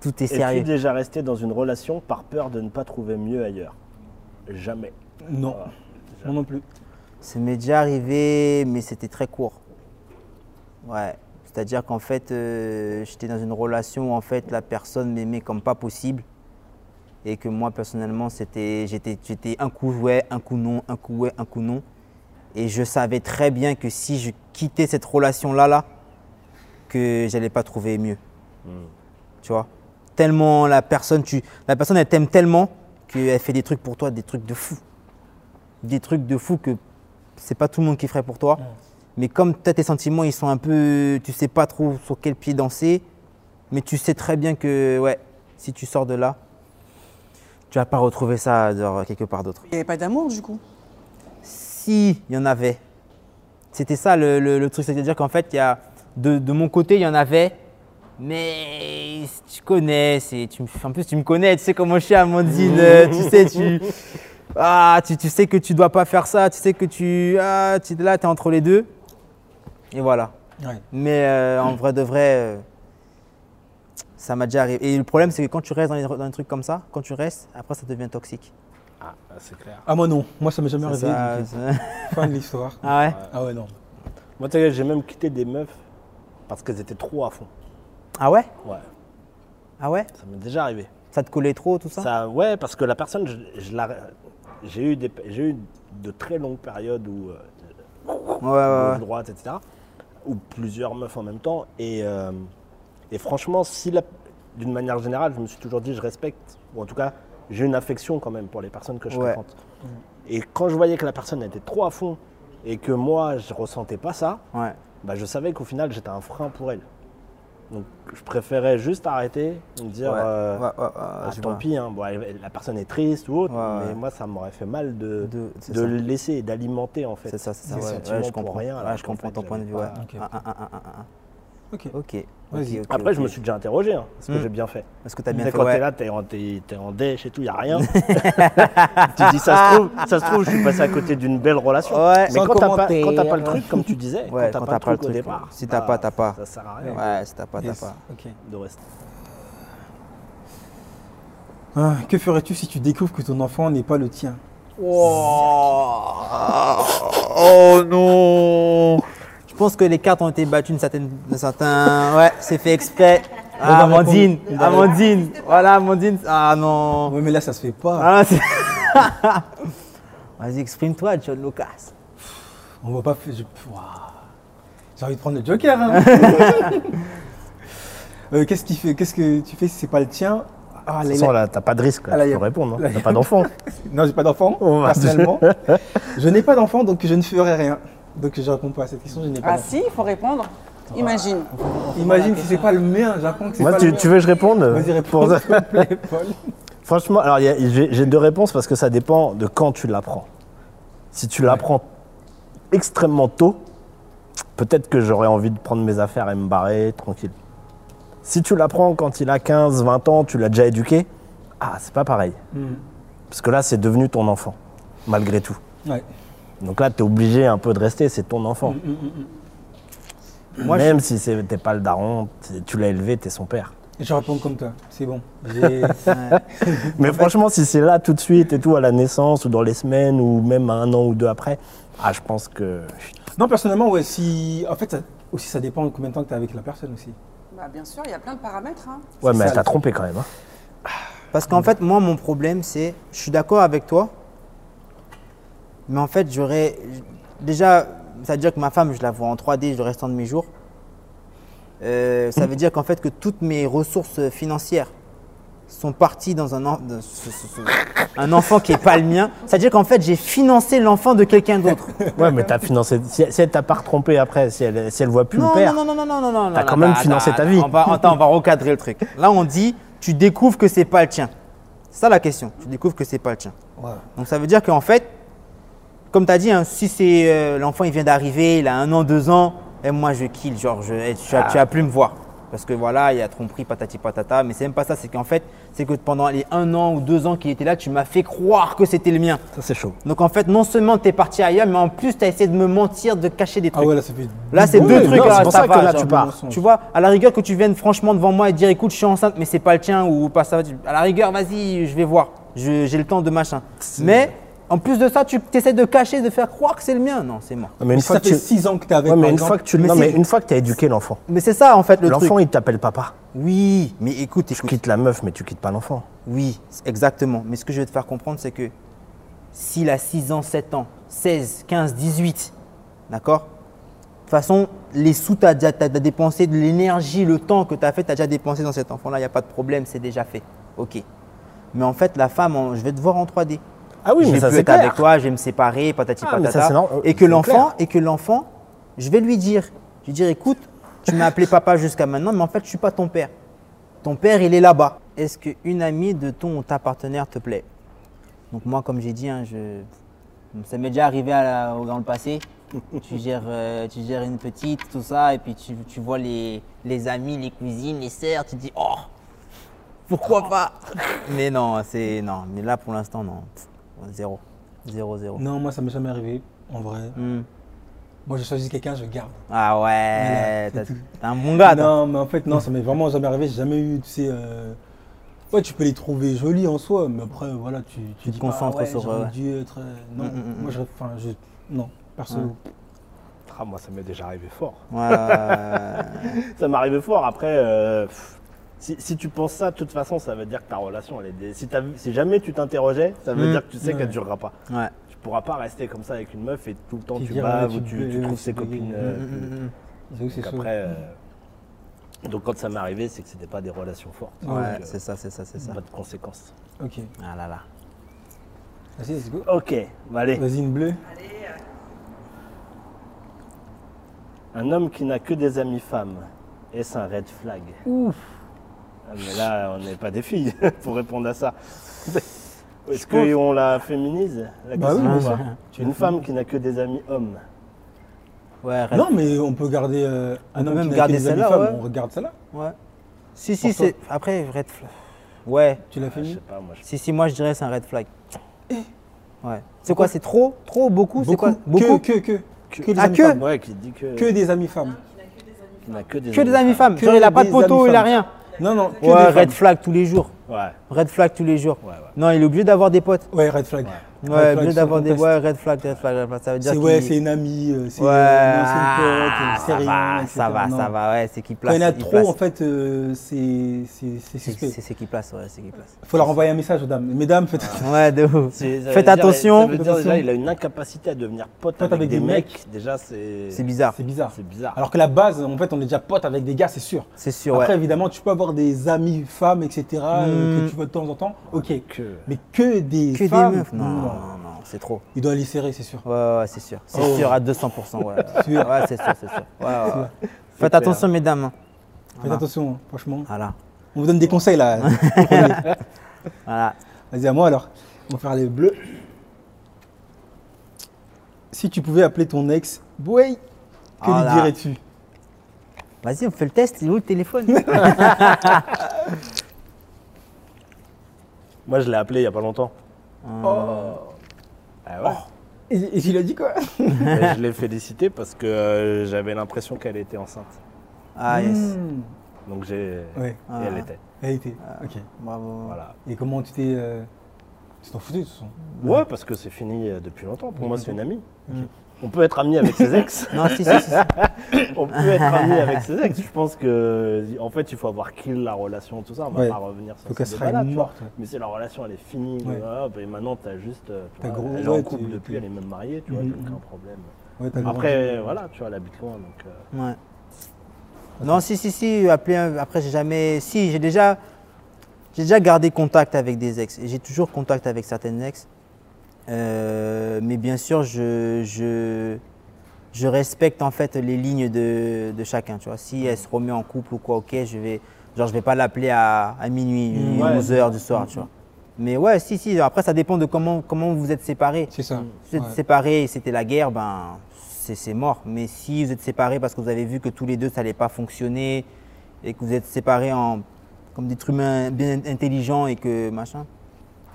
Tout est Es-tu sérieux. déjà resté dans une relation par peur de ne pas trouver mieux ailleurs? Jamais. Non, Ah, moi non plus. Ça m'est déjà arrivé, mais c'était très court. Ouais. C'est-à-dire qu'en fait, euh, j'étais dans une relation où en fait la personne m'aimait comme pas possible. Et que moi, personnellement, c'était, j'étais, j'étais un coup ouais, un coup non, un coup ouais, un coup non. Et je savais très bien que si je quittais cette relation-là, là, que j'allais pas trouver mieux. Tu vois? Tellement la personne, tu, la personne, elle t'aime tellement qu'elle fait des trucs pour toi, des trucs de fou. Des trucs de fou que c'est pas tout le monde qui ferait pour toi. Mais comme tu as tes sentiments, ils sont un peu. Tu sais pas trop sur quel pied danser. Mais tu sais très bien que, ouais, si tu sors de là, tu vas pas retrouver ça genre, quelque part d'autre. Il n'y avait pas d'amour du coup? Si, il y en avait. C'était ça le, le- le truc. C'est-à-dire qu'en fait, il y a, de, de mon côté, il y en avait. Mais tu connais, c'est, tu, me- en plus tu me connais, tu sais comment je suis Amandine, euh, tu sais, tu, ah, tu, tu sais que tu dois pas faire ça, tu sais que tu, ah, tu là, tu es entre les deux. Et voilà. Ouais. Mais euh, en vrai de vrai, euh, ça m'a déjà arrivé. Et le problème, c'est que quand tu restes dans les, dans trucs comme ça, quand tu restes, après ça devient toxique. Ah, c'est clair. Ah, moi non. Moi, ça m'est jamais arrivé. Fin de l'histoire. ah ouais? Ah ouais, non. Moi, tu sais, j'ai même quitté des meufs parce qu'elles étaient trop à fond. Ah ouais Ouais, Ah ouais ça m'est déjà arrivé. Ça te collait trop, tout ça, Ça, ouais, parce que la personne, je, je la- j'ai eu, des- eu de très longues périodes où euh, Ouais, droite, etc. Ou plusieurs meufs en même temps. Et, euh, et franchement, si la- d'une manière générale, je me suis toujours dit, je respecte, ou en tout cas, j'ai une affection quand même pour les personnes que je Ouais. fréquente. Et quand je voyais que la personne était trop à fond et que moi, je ressentais pas ça, Ouais. bah, je savais qu'au final, j'étais un frein pour elle. Donc, je préférais juste arrêter, me dire, Ouais, euh, ouais, ouais, ouais, ah, tant vois. pis, hein, bon, la personne est triste ou autre, Ouais, ouais. mais moi, ça m'aurait fait mal de, De- de laisser et d'alimenter, en fait. C'est ça, c'est ça. Je comprends. rien, je comprends fait, ton point de vue. Pas- Ah, ah, ah, ah, ah, ah. Ok. Ok. Après, je me suis déjà interrogé, hein, ce que Hmm. j'ai bien fait. Est-ce que tu as Tu bien fait quand ouais. t'es là, t'es en, t'es- t'es en dèche et tout, il a rien. tu dis, ça se, trouve, ça se trouve, je suis passé à côté d'une belle relation. Ouais, Mais quand t'as pas, commentaire. quand t'as pas le truc, comme tu disais, Ouais, quand t'as pas, le truc au départ, Si t'as bah, pas, t'as pas. Ça sert à rien Ouais, si t'as pas, t'as Yes. pas. Ok. de rester. Ah, que ferais-tu si tu découvres que ton enfant n'est pas le tien? Oh non pense que les cartes ont été battues certaine. d'un certain... Ouais, c'est fait exprès. Ah, Amandine, répondre. Amandine, voilà Amandine. Ah non. Ouais, mais là, ça se fait pas. Ah, Vas-y, exprime-toi, John Lucas. On va pas faire. J'ai envie de prendre le joker. hein. Euh, qu'est-ce, qui fait... qu'est-ce que tu fais si c'est pas le tien? Ah, là, là- t'as pas de risque, Ah, là, là, tu a- peux répondre. hein. y T'as a- pas d'enfant. Non, j'ai pas d'enfant, Oh, personnellement. je n'ai pas d'enfant, donc je ne ferai rien. Donc je réponds pas à cette question, je n'ai pas Ah si, il faut répondre. Imagine. Imagine si c'est pas le mien, j'apprends que c'est Moi, pas tu, le mien. tu veux que je réponde Vas-y, réponds, Pour- s'il te plaît, Paul. Franchement, alors j'ai deux réponses parce que ça dépend de quand tu l'apprends. Si tu l'apprends extrêmement tôt, peut-être que j'aurais envie de prendre mes affaires et me barrer tranquille. Si tu l'apprends quand il a 15, 20 ans, tu l'as déjà éduqué, ah, c'est pas pareil. Hmm. Parce que là, c'est devenu ton enfant, malgré tout. Ouais. Donc là, tu es obligé un peu de rester, c'est ton enfant. Hmm, hmm, hmm. Moi, Même si c'est- t'es pas le daron, tu l'as élevé, t'es son père. Et je réponds comme toi, c'est bon. Mais franchement, si c'est là tout de suite et tout, à la naissance ou dans les semaines ou même un an ou deux après, ah, je pense que. Non, personnellement, ouais, si. En fait, ça- Aussi, ça dépend de combien de temps que tu es avec la personne aussi. Bah, bien sûr, il y a plein de paramètres. hein. Ouais, mais ça, elle t'a trompé quand même. hein. Parce qu'en fait, moi, mon problème, c'est, je suis d'accord avec toi, mais en fait, j'aurais, déjà, ça veut dire que ma femme, je la vois en 3D le restant de mes jours. Euh, ça veut dire qu'en fait, que toutes mes ressources financières sont parties dans un, en- de- ce- ce- ce- un enfant qui n'est pas le mien. C'est-à-dire qu'en fait, j'ai financé l'enfant de quelqu'un d'autre. Ouais, mais t'as financé. Si, si elle t'a pas retrompé après, si elle, si elle voit plus non, le père. non, non, non, non, non, non, non. T'as non, quand même attends, financé ta attends, vie. On va, attends, on va recadrer le truc. Là, on dit, tu découvres que c'est pas le tien. C'est ça la question. Tu découvres que c'est pas le tien. Ouais. Donc ça veut dire qu'en fait, comme tu as dit, hein, si c'est euh, l'enfant il vient d'arriver, il a un an, deux ans, et moi je kill, genre je, eh, tu, as, tu as plus me voir. Parce que voilà, il y a tromperie, patati patata, mais c'est même pas ça, c'est qu'en fait, c'est que pendant les un an ou deux ans qu'il était là, tu m'as fait croire que c'était le mien. Ça, c'est chaud. Donc en fait, non seulement tu es parti ailleurs, mais en plus tu as essayé de me mentir, de cacher des Ah trucs. ouais, là, ça fait. Là, c'est deux trucs. c'est là, pour ça ça que va, là, genre, tu pars. Tu vois, à la rigueur que tu viennes franchement devant moi et dire écoute, je suis enceinte, mais c'est pas le tien ou pas ça. À la rigueur, vas-y, je vais voir. J'ai le temps de machin. Mais en plus de ça, tu essaies de cacher, de faire croire que c'est le mien. Non, c'est moi. Mais Mais une ça fois que fait tu. 6 ans que tu es avec Ouais, mais par une exemple. fois que tu. Non, c'est- mais une fois que tu as éduqué l'enfant. Mais c'est ça en fait le L'enfant, truc. il t'appelle papa. Oui, mais écoute, Tu quittes la meuf, mais tu quittes pas l'enfant. Oui, exactement. Mais ce que je veux te faire comprendre, c'est que s'il a 6 ans, 7 ans, 16, 15, 18, d'accord? De toute façon, les sous, tu as déjà dépensé de l'énergie, le temps que tu as fait, tu as déjà dépensé dans cet enfant-là, il n'y a pas de problème, c'est déjà fait. Ok. Mais en fait, la femme, je vais te voir en 3D. Ah oui, je mais vais ça plus c'est être avec toi, je vais me séparer, patati Ah, ça, patata. et que l'enfant, et que l'enfant, je vais lui dire, je vais dire, écoute, tu m'as appelé papa jusqu'à maintenant, mais en fait, je suis pas ton père. Ton père, il est là-bas. Est-ce qu'une amie de ton ou ta partenaire te plaît? Donc moi, comme j'ai dit, hein, je... ça m'est déjà arrivé à la- dans le passé. tu, gères, euh, tu gères une petite, tout ça, et puis tu, tu vois les, les amis, les cousines, les sœurs, tu te dis, oh, pourquoi pas? Mais non, c'est non. Mais là, pour l'instant, non. Zéro. Zéro, zéro. Non, moi, ça m'est jamais arrivé, en vrai. Hmm. Moi, je choisis quelqu'un, je garde. Ah ouais, t'as un bon gars. Non, mais en fait, non, ça m'est vraiment jamais arrivé. J'ai jamais eu, tu sais. euh, Ouais, tu peux les trouver jolis en soi, mais après, voilà, tu, tu, te dis pas, concentres ah ouais, sur, dû être. euh, Non, Mm, moi, je. Enfin, je. Non, perso. Ah, moi, ça m'est déjà arrivé fort. Ouais. Ça m'est arrivé fort. Après, euh, pff, si, si tu penses ça, de toute façon, ça veut dire que ta relation, elle est. Si, jamais tu t'interrogeais, ça veut Mm. dire que tu sais Ouais. qu'elle ne durera pas. Ouais. Tu pourras pas rester comme ça avec une meuf et tout le temps tu baves ou tu tu, te- tu trouves ses copines. Euh, que donc après, euh, donc quand ça m'est arrivé, c'est que c'était pas des relations fortes. Ouais, euh, c'est ça, c'est ça, c'est ça. Pas de conséquences. Ok. Ah là là. Vas-y, let's go. Ok, bah allez. Vas-y, une bleue. Un homme qui n'a que des amies femmes, est-ce un red flag? Ah, Mais là, on n'est pas des filles pour répondre à ça. Est-ce qu'on la féminise la Bah question, Tu Une le femme qui n'a que des amis hommes. Ouais, Non, mais on peut garder euh, un peut homme même qui n'a garder que des amis celle-là, femmes, ouais. on regarde celle-là. Ouais. Si, si, c'est. Après, red flag. Ouais. Tu l'as Ah, fait je sais pas, moi. je- Si, si, moi je dirais c'est un red flag. Ouais. C'est quoi C'est trop Trop Beaucoup C'est quoi Beaucoup. Que, que, que. Que des Ah, amis que femmes. Ouais, qui dit que. Que des amis femmes. qui n'a que des Que des amis femmes. Genre, il a pas de poteau, il a femmes. rien. Non, non, que Ouais, des red flag tous les jours. Ouais, Red flag tous les jours. ouais, ouais. Non, il est obligé d'avoir des potes. Ouais, red flag. Ouais, sans d'avoir des. Ouais, red flag, red flag, red flag. Ça veut dire ouais, c'est une amie, euh, c'est Ouais, euh, une ancienne pote, ah, c'est ça rien, ça va, Non. ça va, ouais, c'est qui Quand place. il y en a trop, place. en fait, euh, c'est c'est- c'est C'est suspect. c'est- qui place, ouais, c'est qui place. Il faut leur envoyer un message aux dames. Mesdames, faites Ouais, de ouf. Faites attention. Attention. déjà, il a une incapacité à devenir pote, avec, des, mecs. Déjà, c'est. C'est bizarre. C'est bizarre. C'est bizarre. Alors que la base, en fait, on est déjà potes avec des gars, c'est sûr. C'est sûr, Après, évidemment, tu peux avoir des amis femmes, etc., que tu vois de temps en temps. Ok. Que. Mais que des Que femmes, des meufs. Non, non, non, c'est trop. Il doit les serrer, c'est sûr. Ouais, ouais, c'est sûr. C'est Oh. sûr à 200%. Ouais, Sûr. ouais c'est sûr, c'est sûr. Ouais, ouais, ouais. Faites clair. attention, mesdames. hein. Faites Voilà. attention, hein, franchement. Voilà. On vous donne des conseils là. voilà. Vas-y, à moi alors. On va faire les bleus. Si tu pouvais appeler ton ex Boy, que Oh lui là. dirais-tu? Vas-y, on fait le test. Il est où le téléphone? Moi, je l'ai appelé il y a pas longtemps. Ah ouais. Et, et il a dit quoi je l'ai félicité parce que euh, j'avais l'impression qu'elle était enceinte. Ah, yes. Hmm. Donc j'ai. Ouais, Et Ah. elle était. elle était. Ok. Bravo. Voilà. Et comment tu t'es. euh, Tu t'en foutais de toute façon? Ouais, parce que c'est fini euh, depuis longtemps. Pour moi, c'est une amie. On peut être ami avec ses ex. Non, si, si, si. On peut être ami avec ses ex. Je pense que, en fait, il faut avoir kill la relation, tout ça. On va Ouais. pas revenir sur Faut qu'elle ce sera débat-là, tu vois. morte. ouais. Mais si la relation elle est finie, Ouais. et maintenant t'as juste, euh, tu T'as vois, gros- elle est en ouais, couple depuis, elle est même mariée, tu vois, Mhm. j'ai aucun problème. Ouais, t'as Après, voilà, tu vois, elle habite loin, donc. euh, Ouais. Non, si, si, si. Un- Après, j'ai jamais. Si, j'ai déjà. J'ai déjà gardé contact avec des ex. Et j'ai toujours contact avec certaines ex. Euh, mais bien sûr, je, je, je respecte en fait les lignes de, de chacun. Tu vois. Si elle se remet en couple ou quoi, ok, je vais. Genre, je vais pas l'appeler à, à minuit, Mm. Ouais. 11h du soir, tu vois. Mais ouais, si, si. Après, ça dépend de comment, comment vous êtes séparés. C'est ça. Si vous êtes Ouais. séparés et c'était la guerre, ben c'est mort. Mais si vous êtes séparés parce que vous avez vu que tous les deux ça n'allait pas fonctionner et que vous êtes séparés en, comme des humains bien intelligents et que machin,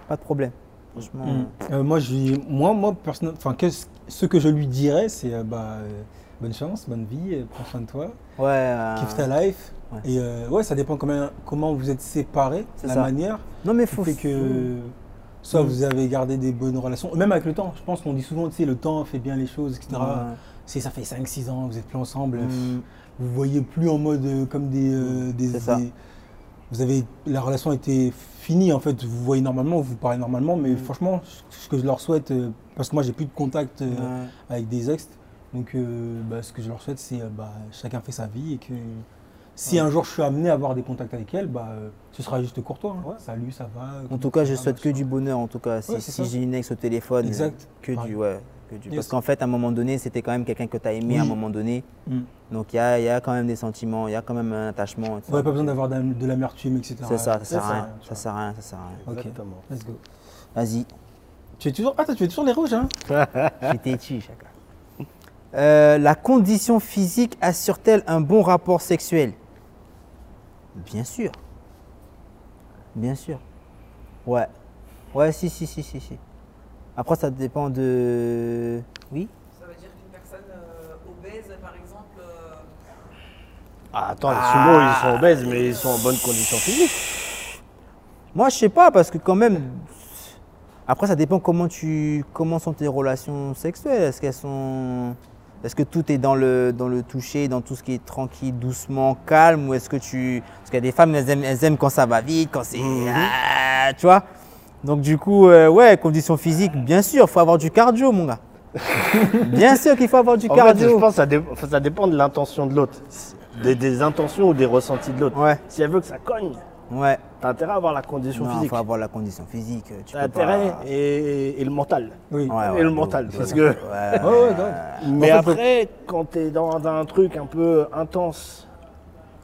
pas de problème. Franchement. Mm. Euh, moi, je lui- moi, moi, personnel- enfin, qu'est-ce- ce que je lui dirais, c'est euh, bah, euh, bonne chance, bonne vie, euh, prends soin de toi, Ouais. euh, kiffe ta life. ouais. Et euh, ouais, ça dépend comment, comment vous êtes séparés, C'est la ça. manière Non mais faut. fait que soit vous avez gardé des bonnes relations, même avec le temps. Je pense qu'on dit souvent, tu sais, le temps fait bien les choses, etc. Ouais. Si ça fait 5-6 ans, vous êtes plus ensemble, Mm. vous voyez plus en mode euh, comme des, euh, des, vous avez la relation était finie en fait vous voyez normalement vous parlez normalement mais franchement ce que je leur souhaite euh, parce que moi j'ai plus de contact euh, Ouais. avec des ex donc euh, bah, ce que je leur souhaite c'est bah, chacun fait sa vie et que si un jour je suis amené à avoir des contacts avec elle bah, ce sera juste courtois hein. salut ça va En tout cas, je ça souhaite que du bonheur. En tout cas, si, j'ai une ex au téléphone, Exact. que du, ouais, que du. Yes. Parce qu'en fait, à un moment donné, c'était quand même quelqu'un que tu as aimé à un moment donné. Mm. Donc il y a, il y a quand même des sentiments, il y a quand même un attachement. et tout Ouais, ça. pas besoin d'avoir de l'amertume etc C'est ça, ça sert à rien. Ça sert à rien, ça sert à rien. Ok. Exactement. let's go Vas-y, tu es toujours ah toi, tu es toujours les rouges hein j'étais chi, chacun. Euh, la condition physique assure-t-elle un bon rapport sexuel? Bien sûr. Bien sûr. Ouais. Ouais, si, si, si, si, si. Après, ça dépend de. Oui Ça veut dire qu'une personne euh, obèse, par exemple. euh, Ah, attends, les sumo, ils sont obèses, mais ils sont en bonne condition physique. Moi, je sais pas, parce que quand même. Après, ça dépend comment tu. Comment sont tes relations sexuelles. Est-ce qu'elles sont. Est-ce que tout est dans le, dans le toucher, dans tout ce qui est tranquille, doucement, calme Ou est-ce que tu. Parce qu'il y a des femmes, elles aiment, elles aiment quand ça va vite, quand c'est. Ah, tu vois Donc, du coup, euh, ouais, conditions physiques, bien sûr, il faut avoir du cardio, mon gars. bien sûr qu'il faut avoir du En fait, cardio. je pense que ça, dé- enfin, ça dépend de l'intention de l'autre. Des, des intentions ou des ressentis de l'autre. Ouais, Si elle veut que ça cogne, ouais. t'as intérêt à avoir la condition Il physique. faut avoir la condition physique. Tu T'as peux pas- intérêt et, et le mental. oui Ouais, et le mental. Parce que, mais après, quand t'es dans un truc un peu intense,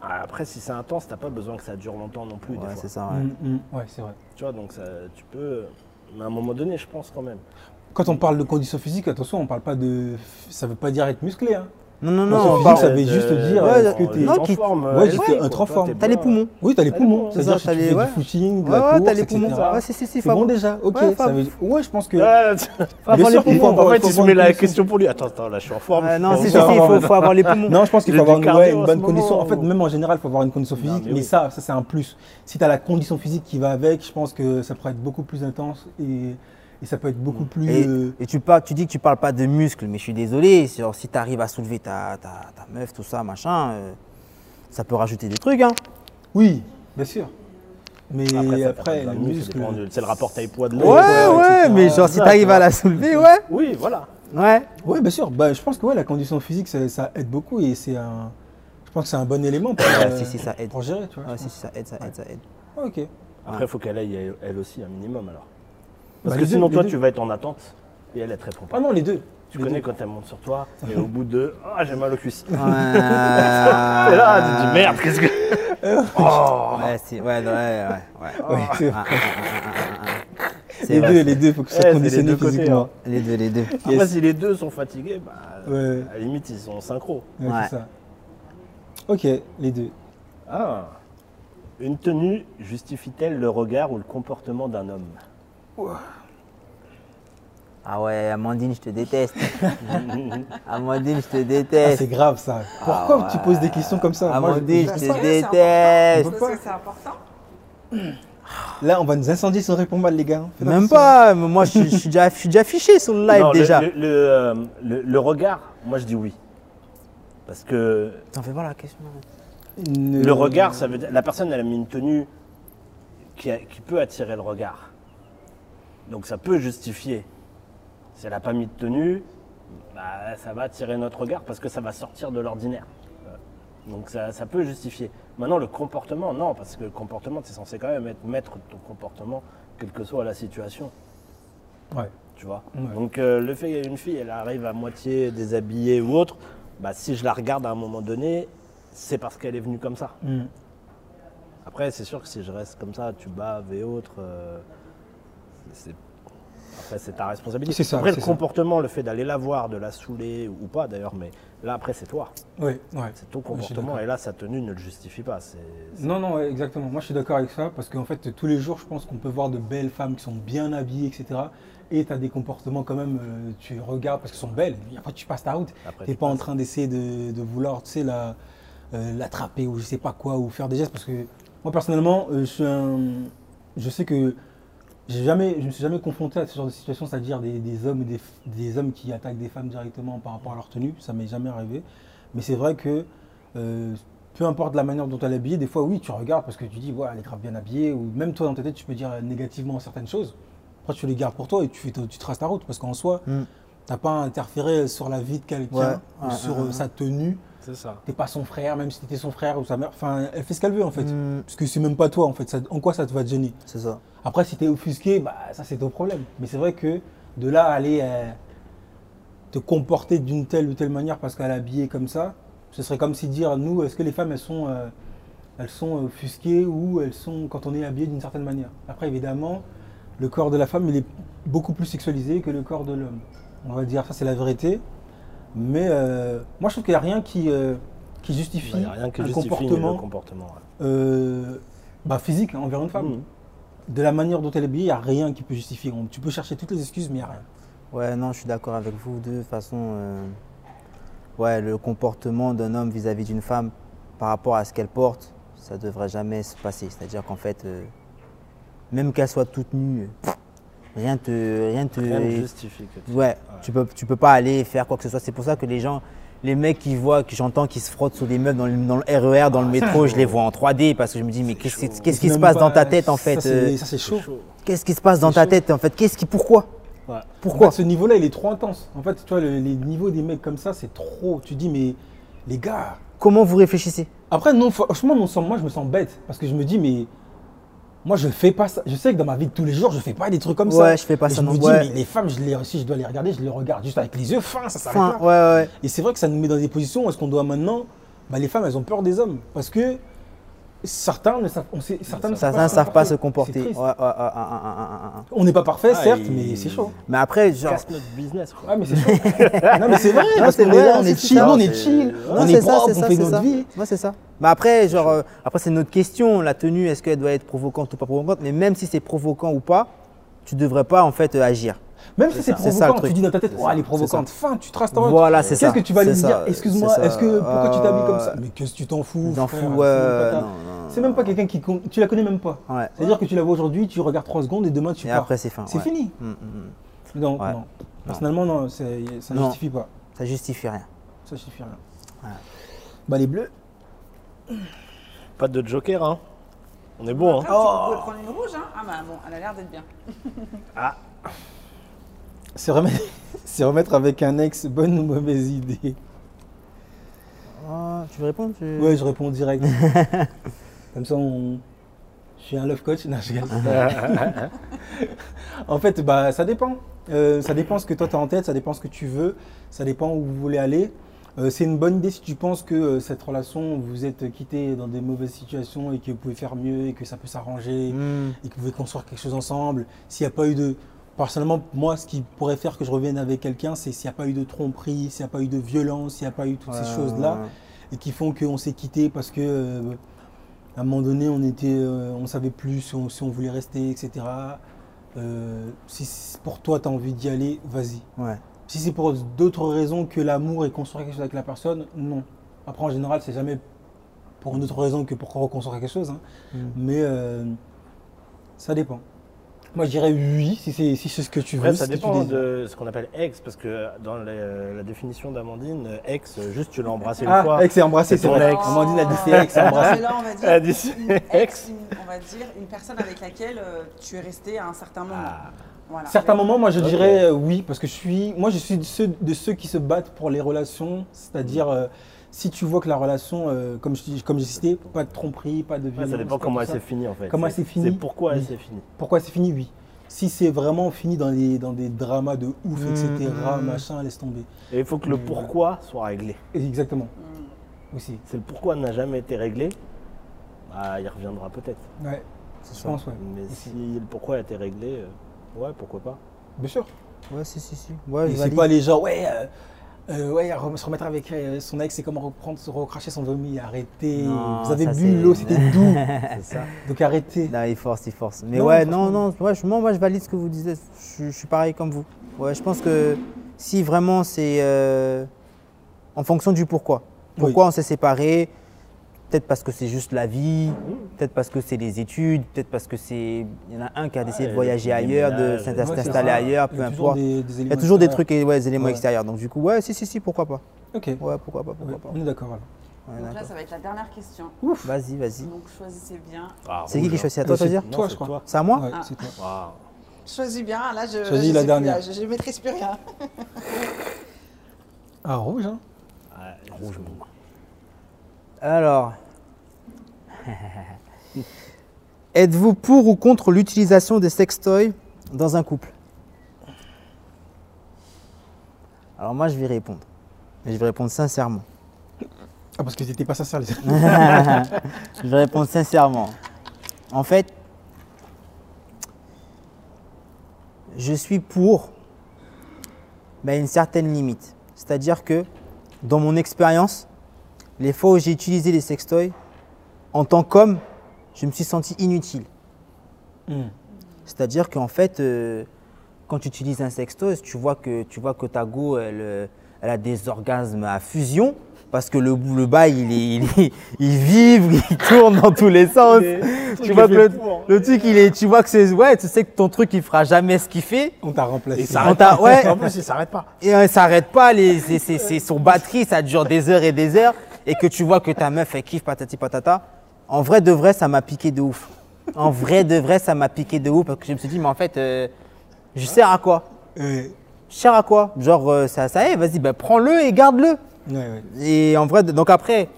après, si c'est intense, t'as pas besoin que ça dure longtemps non plus. Ouais, c'est ça. ouais. Mm, mm, ouais c'est vrai Tu vois, donc ça, tu peux. Mais à un moment donné, je pense quand même. Quand on parle de conditions physiques, attention, on parle pas de. Ça veut pas dire être musclé. Hein. Non, non, non. on physique, ça veut juste dire ouais, euh, que t'es. non, en forme, Ouais, juste ouais, un toi, forme. T'as les poumons. Oui, t'as les T'as poumons. c'est ça, t'as les- du footing, de la course, t'as les poumons. Ouais, C'est faut bon déjà. Ok. Ouais, faut ça avoir- veut- Ouais, je pense que. Bien les sûr, poumons. en fait, il se met la question pour lui. Attends, attends, là, je suis en forme. Non, avoir- il faut, avoir les poumons. Non, je pense qu'il Il faut avoir une, en bonne condition. En fait, même en général, il faut avoir une condition physique. mais ça, ça c'est un plus. Si tu as la condition physique qui va avec, je pense que ça pourrait être beaucoup plus intense et, et ça peut être beaucoup plus. Et, euh, et tu, parles, tu dis que tu parles pas de muscles, mais je suis désolé. genre, si tu arrives à soulever ta, ta, ta meuf, tout ça, machin, euh, ça peut rajouter des trucs. Hein. Oui, bien sûr. Mais Après, les muscles, C'est le rapport taille-poids de Ouais, l'autre. ouais, ouais, mais genre si tu arrives à la soulever, ouais. Oui, voilà. Ouais. Oui, bien sûr. Bah, je pense que ouais, la condition physique, ça, ça aide beaucoup et c'est un. Je pense que c'est un bon élément pour, euh, si, si, ça aide. pour gérer, tu vois. Ouais, si, si, ça aide, ça aide, ça aide. Ok. Après, il faut qu'elle aille elle aussi un minimum alors. Parce Bah, que deux, sinon, toi, deux. tu vas être en attente et elle, elle te répond pas. Ah non, les deux. tu Les connais deux. quand elle monte sur toi et au bout de Ah, j'ai mal aux cuisses. Ouais. Et là, tu te dis Merde, qu'est-ce que. Oh Ouais, ouais, ouais, ouais, ouais. Ouais, c'est-. C'est les vrai, deux, les deux, il faut que Eh, soit conditionné côtés, physiquement. hein. Les deux, les deux. Après, Yes. si les deux sont fatigués, bah, Ouais, à la limite, ils sont synchro. ouais, ça. Ok, les deux. Ah Une tenue justifie-t-elle le regard ou le comportement d'un homme? Ah ouais, Amandine, je te déteste. Amandine, je te Ah, déteste. c'est grave ça. Pourquoi ouais. tu poses des questions comme ça? Moi, je- Amandine, je- te déteste. Parce que c'est important. Là, on va nous incendier sur Réponds mal, les gars. Faites Même attention. pas, moi je, je suis déjà, je suis déjà affiché sur le live Non, déjà. Le, le, euh, le- le regard, moi je dis oui. Parce que T'en fais voir la question. Le regard, ça veut dire. La personne, elle a mis une tenue qui, a- qui peut attirer le regard. Donc ça peut justifier. Si elle n'a pas mis de tenue, bah, ça va attirer notre regard parce que ça va sortir de l'ordinaire. Euh, Donc ça, ça peut justifier. Maintenant, le comportement, non, parce que le comportement, c'est censé quand même être maître de ton comportement, quelle que soit la situation. Ouais. Tu vois? Ouais. Donc euh, le fait qu'une fille, elle arrive à moitié déshabillée ou autre, bah, si je la regarde à un moment donné, c'est parce qu'elle est venue comme ça. Hmm. Après, c'est sûr que si je reste comme ça, tu baves et autres, euh, après c'est ta responsabilité. C'est ça, Après le ça. comportement, le fait d'aller la voir, de la saouler ou pas d'ailleurs, mais là après c'est toi, ouais. c'est ton comportement et là sa tenue ne le justifie pas. Non, non, exactement. Moi, je suis d'accord avec ça parce qu'en fait, tous les jours, je pense qu'on peut voir de belles femmes qui sont bien habillées, etc. Et tu as des comportements quand même, euh, tu regardes parce qu'elles sont belles. Et après, tu passes ta route. Tu tu pas en train d'essayer de, de vouloir, tu sais, la, euh, l'attraper ou je sais pas quoi, ou faire des gestes. Parce que moi, personnellement, euh, je, suis un- je sais que jamais, je me suis jamais confronté à ce genre de situation, c'est-à-dire des, des hommes, des, des hommes qui attaquent des femmes directement par rapport à leur tenue. Ça m'est jamais arrivé. Mais c'est vrai que euh, peu importe la manière dont elle est habillée, des fois, oui, tu regardes parce que tu dis, ouais, elle est grave bien habillée, ou même toi dans ta tête, tu peux dire négativement certaines choses. Après, tu les gardes pour toi et tu, tu traces ta route parce qu'en soi, Mm. t'as pas à interférer sur la vie de quelqu'un, Ouais, ou ouais, sur euh, ouais. sa tenue. C'est ça. T'es pas son frère, même si t'étais son frère ou sa mère. Enfin, elle fait ce qu'elle veut en fait. Mm, Parce que c'est même pas toi en fait. Ça- en quoi ça te va te gêner c'est ça. Après, si t'es offusqué, bah, ça c'est ton problème. Mais c'est vrai que de là à aller euh, te comporter d'une telle ou telle manière parce qu'elle est habillée comme ça, ce serait comme si dire nous, est-ce que les femmes elles sont, euh, elles sont offusquées ou elles sont quand on est habillé d'une certaine manière? Après, évidemment, le corps de la femme il est beaucoup plus sexualisé que le corps de l'homme. On va dire ça, c'est la vérité. Mais euh, moi, je trouve qu'il n'y a rien qui, euh, qui justifie Il n'y Bah, a rien qui un justifie comportement le comportement. ouais. euh, bah, physique hein, envers une femme. Mhm. De la manière dont elle est habillée, il n'y a rien qui peut justifier. Tu peux chercher toutes les excuses, mais il n'y a rien. Ouais, non, je suis d'accord avec vous. De toute façon, euh, ouais, le comportement d'un homme vis-à-vis d'une femme par rapport à ce qu'elle porte, ça devrait jamais se passer. C'est-à-dire qu'en fait, euh, même qu'elle soit toute nue, rien te, rien te, Rien justifie que tu- ouais, tu peux, tu peux pas aller faire quoi que ce soit. C'est pour ça que les gens, les mecs qui voient, que j'entends qui se frottent sur des meufs dans le, dans le RER, dans le métro, je les vois en 3D parce que je me dis mais qu'est-ce qui- qu'est-ce qui se passe pas- dans ta tête en fait Ça, euh, c'est ça, c'est chaud. Qu'est-ce qui se passe dans ta tête en fait Qu'est-ce qui, pourquoi Ouais. Pourquoi En fait, ce niveau-là, il est trop intense. En fait, tu vois, le- les niveaux des mecs comme ça, c'est trop. Tu dis, mais les gars. Comment vous réfléchissez? Après, non, franchement, moi, je me sens bête. Parce que je me dis, mais. Moi, je fais pas ça. Je sais que dans ma vie de tous les jours, je fais pas des trucs comme ça. Ouais, je fais pas Et ça Je non me dis, ouais. mais les femmes, je les, si je dois les regarder, je les regarde juste avec les yeux fins, ça s'arrête là. ouais, ouais. Et c'est vrai que ça nous met dans des positions où est-ce qu'on doit maintenant. Bah, les femmes, elles ont peur des hommes. Parce que certains ne savent, on sait, certains ne Certains ne savent pas se comporter. Ouais, ouais, ouais, ouais, ouais, ouais, ouais, ouais. On n'est pas parfait, Ah, certes, il- mais c'est chaud. Mais après, genre. Casse notre business. Quoi. Ouais, mais c'est chaud. non, mais c'est vrai, Non, parce qu'on vrai, est on est chill, on est chill, Non, on est propre, on ça, fait notre ça. vie. Ouais, c'est ça. Mais après, genre, euh, après c'est notre question. La tenue, est-ce qu'elle doit être provocante ou pas provocante Mais même si c'est provocant ou pas, tu devrais pas en fait euh, agir. Même si c'est provocant, tu dis dans ta tête, oh, elle est provocante. Fin, tu traces ta route. Voilà, c'est Qu'est-ce ça. que tu vas lui ça, dire Excuse-moi, est-ce que pourquoi tu t'habilles comme ça Mais qu'est-ce que tu t'en fous T'en fous, c'est ouais, même pas C'est même quelqu'un qui con- tu la connais même pas. Ouais. C'est-à-dire que tu la vois aujourd'hui, tu regardes 3 secondes et demain tu Et pars. après, c'est fin. C'est fini. Mm, mm, mm. Donc non. Personnellement non, ça ne justifie pas. Ça justifie rien. Ça justifie rien. Bah les bleus. Pas de joker, hein. On est bon, hein. Après, tu peux prendre une rouge, hein Ah bah bon, elle a l'air d'être bien. C'est remettre, avec un ex, bonne ou mauvaise idée Ah, tu veux répondre? Tu- Ouais, je réponds direct. Comme ça, on... je suis un love coach. Non, je en fait, bah, ça dépend. Euh, ça dépend ce que toi tu as en tête, ça dépend ce que tu veux, ça dépend où vous voulez aller. Euh, c'est une bonne idée si tu penses que euh, cette relation, vous êtes quitté dans des mauvaises situations et que vous pouvez faire mieux et que ça peut s'arranger Mm. et que vous pouvez construire quelque chose ensemble. S'il n'y a pas eu de. Personnellement, moi, ce qui pourrait faire que je revienne avec quelqu'un, c'est s'il n'y a pas eu de tromperie, s'il n'y a pas eu de violence, s'il n'y a pas eu toutes ces choses-là ouais. et qui font qu'on s'est quitté parce que euh, à un moment donné on était euh, on savait plus si on, si on voulait rester etc Euh, si pour toi tu as envie d'y aller vas-y Ouais. si c'est pour d'autres raisons que l'amour et construire quelque chose avec la personne non après en général c'est jamais pour une autre raison que pour reconstruire quelque chose hein. Mm. mais Ça dépend. Moi, je dirais oui, si c'est si c'est ce que tu veux. Après, ça tu dépend de ce qu'on appelle ex, parce que dans les- la définition d'Amandine, ex, juste tu l'as embrassé une Ah, fois. ex et embrassé, C'est c'est vrai. ex. Amandine a dit c'est ex embrassé. Là, on va dire, Elle a dit c'est une ex. ex, une- on va dire une personne avec laquelle euh, tu es resté à un certain moment. Ah. Voilà. Certains moments, moi, je dirais euh, oui, parce que je suis, moi, je suis de ceux, de ceux qui se battent pour les relations, c'est-à-dire euh, si tu vois que la relation, euh, comme je dis- comme j'ai cité, pas de tromperie, pas de Ouais, violence. ça dépend comment elle ça. s'est finie en fait. Comment elle C'est- s'est finie C'est pourquoi elle s'est finie. Pourquoi c'est fini Oui. Si c'est vraiment fini dans des, dans des dramas de ouf, Mmh, etc., mmh. machin, laisse tomber. Et il faut que le Mm. pourquoi soit réglé. Exactement. Mm. Aussi. Si le pourquoi n'a jamais été réglé, bah, il reviendra peut-être. Ouais. Je pense, ouais. Mais Aussi. si le pourquoi a été réglé, euh, ouais, pourquoi pas. Bien sûr. Ouais, si, si, si. Ouais, Et c'est pas les gens, ouais, euh, euh, ouais, se remettre avec euh, son ex, c'est comme reprendre, se recracher son vomi. Arrêtez. Non, Vous avez bu l'eau, c'était doux. Ça. Donc arrêtez. Là, il force, il force. Mais Non, ouais, non, non, ouais, moi, moi, je valide ce que vous disiez. Je, je suis pareil comme vous. Ouais, je pense que si vraiment c'est euh, en fonction du pourquoi. Pourquoi on s'est séparés Peut-être parce que c'est juste la vie, peut-être parce que c'est les études, peut-être parce que c'est. Il y en a un qui a décidé de voyager le ailleurs, de s'installer ailleurs, peu importe. Il y a toujours des trucs, et ouais, des éléments Ouais. extérieurs. Donc du coup, ouais, si, si, si, pourquoi pas. Ok. Ouais, pourquoi pas, pourquoi Ouais, pas. on est d'accord. alors. Ouais, Donc là, ça va être la dernière question. Vas-y, vas-y. Donc choisissez bien. Ah, C'est qui qui choisit? À toi, Euh, toi dire toi, je crois. C'est à moi? Ouais, Ah. c'est toi. Choisis bien. Là, je. Choisis je la dernière. là, je, je maîtrise plus rien. Ah, rouge, hein Ouais, rouge, bon. Alors, êtes-vous pour ou contre l'utilisation des sextoys dans un couple? Alors moi, je vais répondre. Mais je vais répondre sincèrement. Ah, parce que t'étais pas sincère, les je vais répondre sincèrement. En fait, je suis pour une certaine limite. C'est-à-dire que dans mon expérience, les fois où j'ai utilisé les sextoys, en tant qu'homme, je me suis senti inutile. Hmm. C'est-à-dire qu'en fait, euh, quand tu utilises un sextoy, tu vois que, tu vois que ta go, elle, euh, elle a des orgasmes à fusion. Parce que le, le bail, il, est, il, est- il vibre, il tourne dans tous les sens. Tu vois que le, le truc, il est, tu vois que c'est, ouais, tu sais que ton truc, il fera jamais ce qu'il fait. On t'a remplacé. On t'a- ouais, En plus, il s'arrête pas. et euh, ça s'arrête pas, les, c'est, c'est- c'est son batterie, ça dure des heures et des heures, et que tu vois que ta meuf, elle kiffe patati patata. En vrai de vrai, ça m'a piqué de ouf. En vrai de vrai, ça m'a piqué de ouf, parce que je me suis dit, mais en fait, euh, je sers à quoi? Je sers à quoi? Genre, euh, ça, ça est, vas-y, ben, prends-le et garde-le. ouais, ouais. Et en vrai, donc après,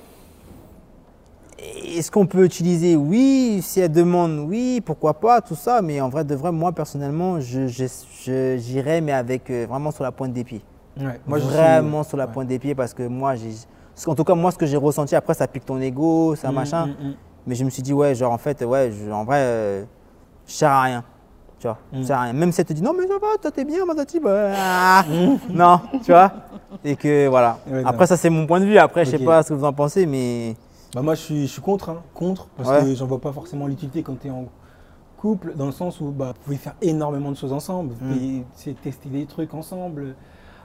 est-ce qu'on peut utiliser? Oui, si elle demande, oui, pourquoi pas, tout ça. Mais en vrai de vrai, moi, personnellement, je, je- je- j'irais, mais avec euh, vraiment sur la pointe des pieds Ouais, moi, suis- vraiment sur la pointe des pieds parce que moi, j'ai, en tout cas, moi, ce que j'ai ressenti, après, ça pique ton ego, ça Mm, machin. mm, mm. Mais je me suis dit, ouais, genre, en fait, ouais, je- en vrai, euh, je sers à rien. Tu vois, je sers à rien. Même si elle te dit, non, mais ça va, toi, t'es bien, matati, bah, ah. non, tu vois. Et que voilà. Ouais, après, ça, c'est mon point de vue. Après, je sais pas ce que vous en pensez, mais. Bah, moi, je suis, je suis contre, hein, contre, parce Ouais. que j'en vois pas forcément l'utilité quand tu es en couple, dans le sens où bah, vous pouvez faire énormément de choses ensemble, vous pouvez sais, tester des trucs ensemble.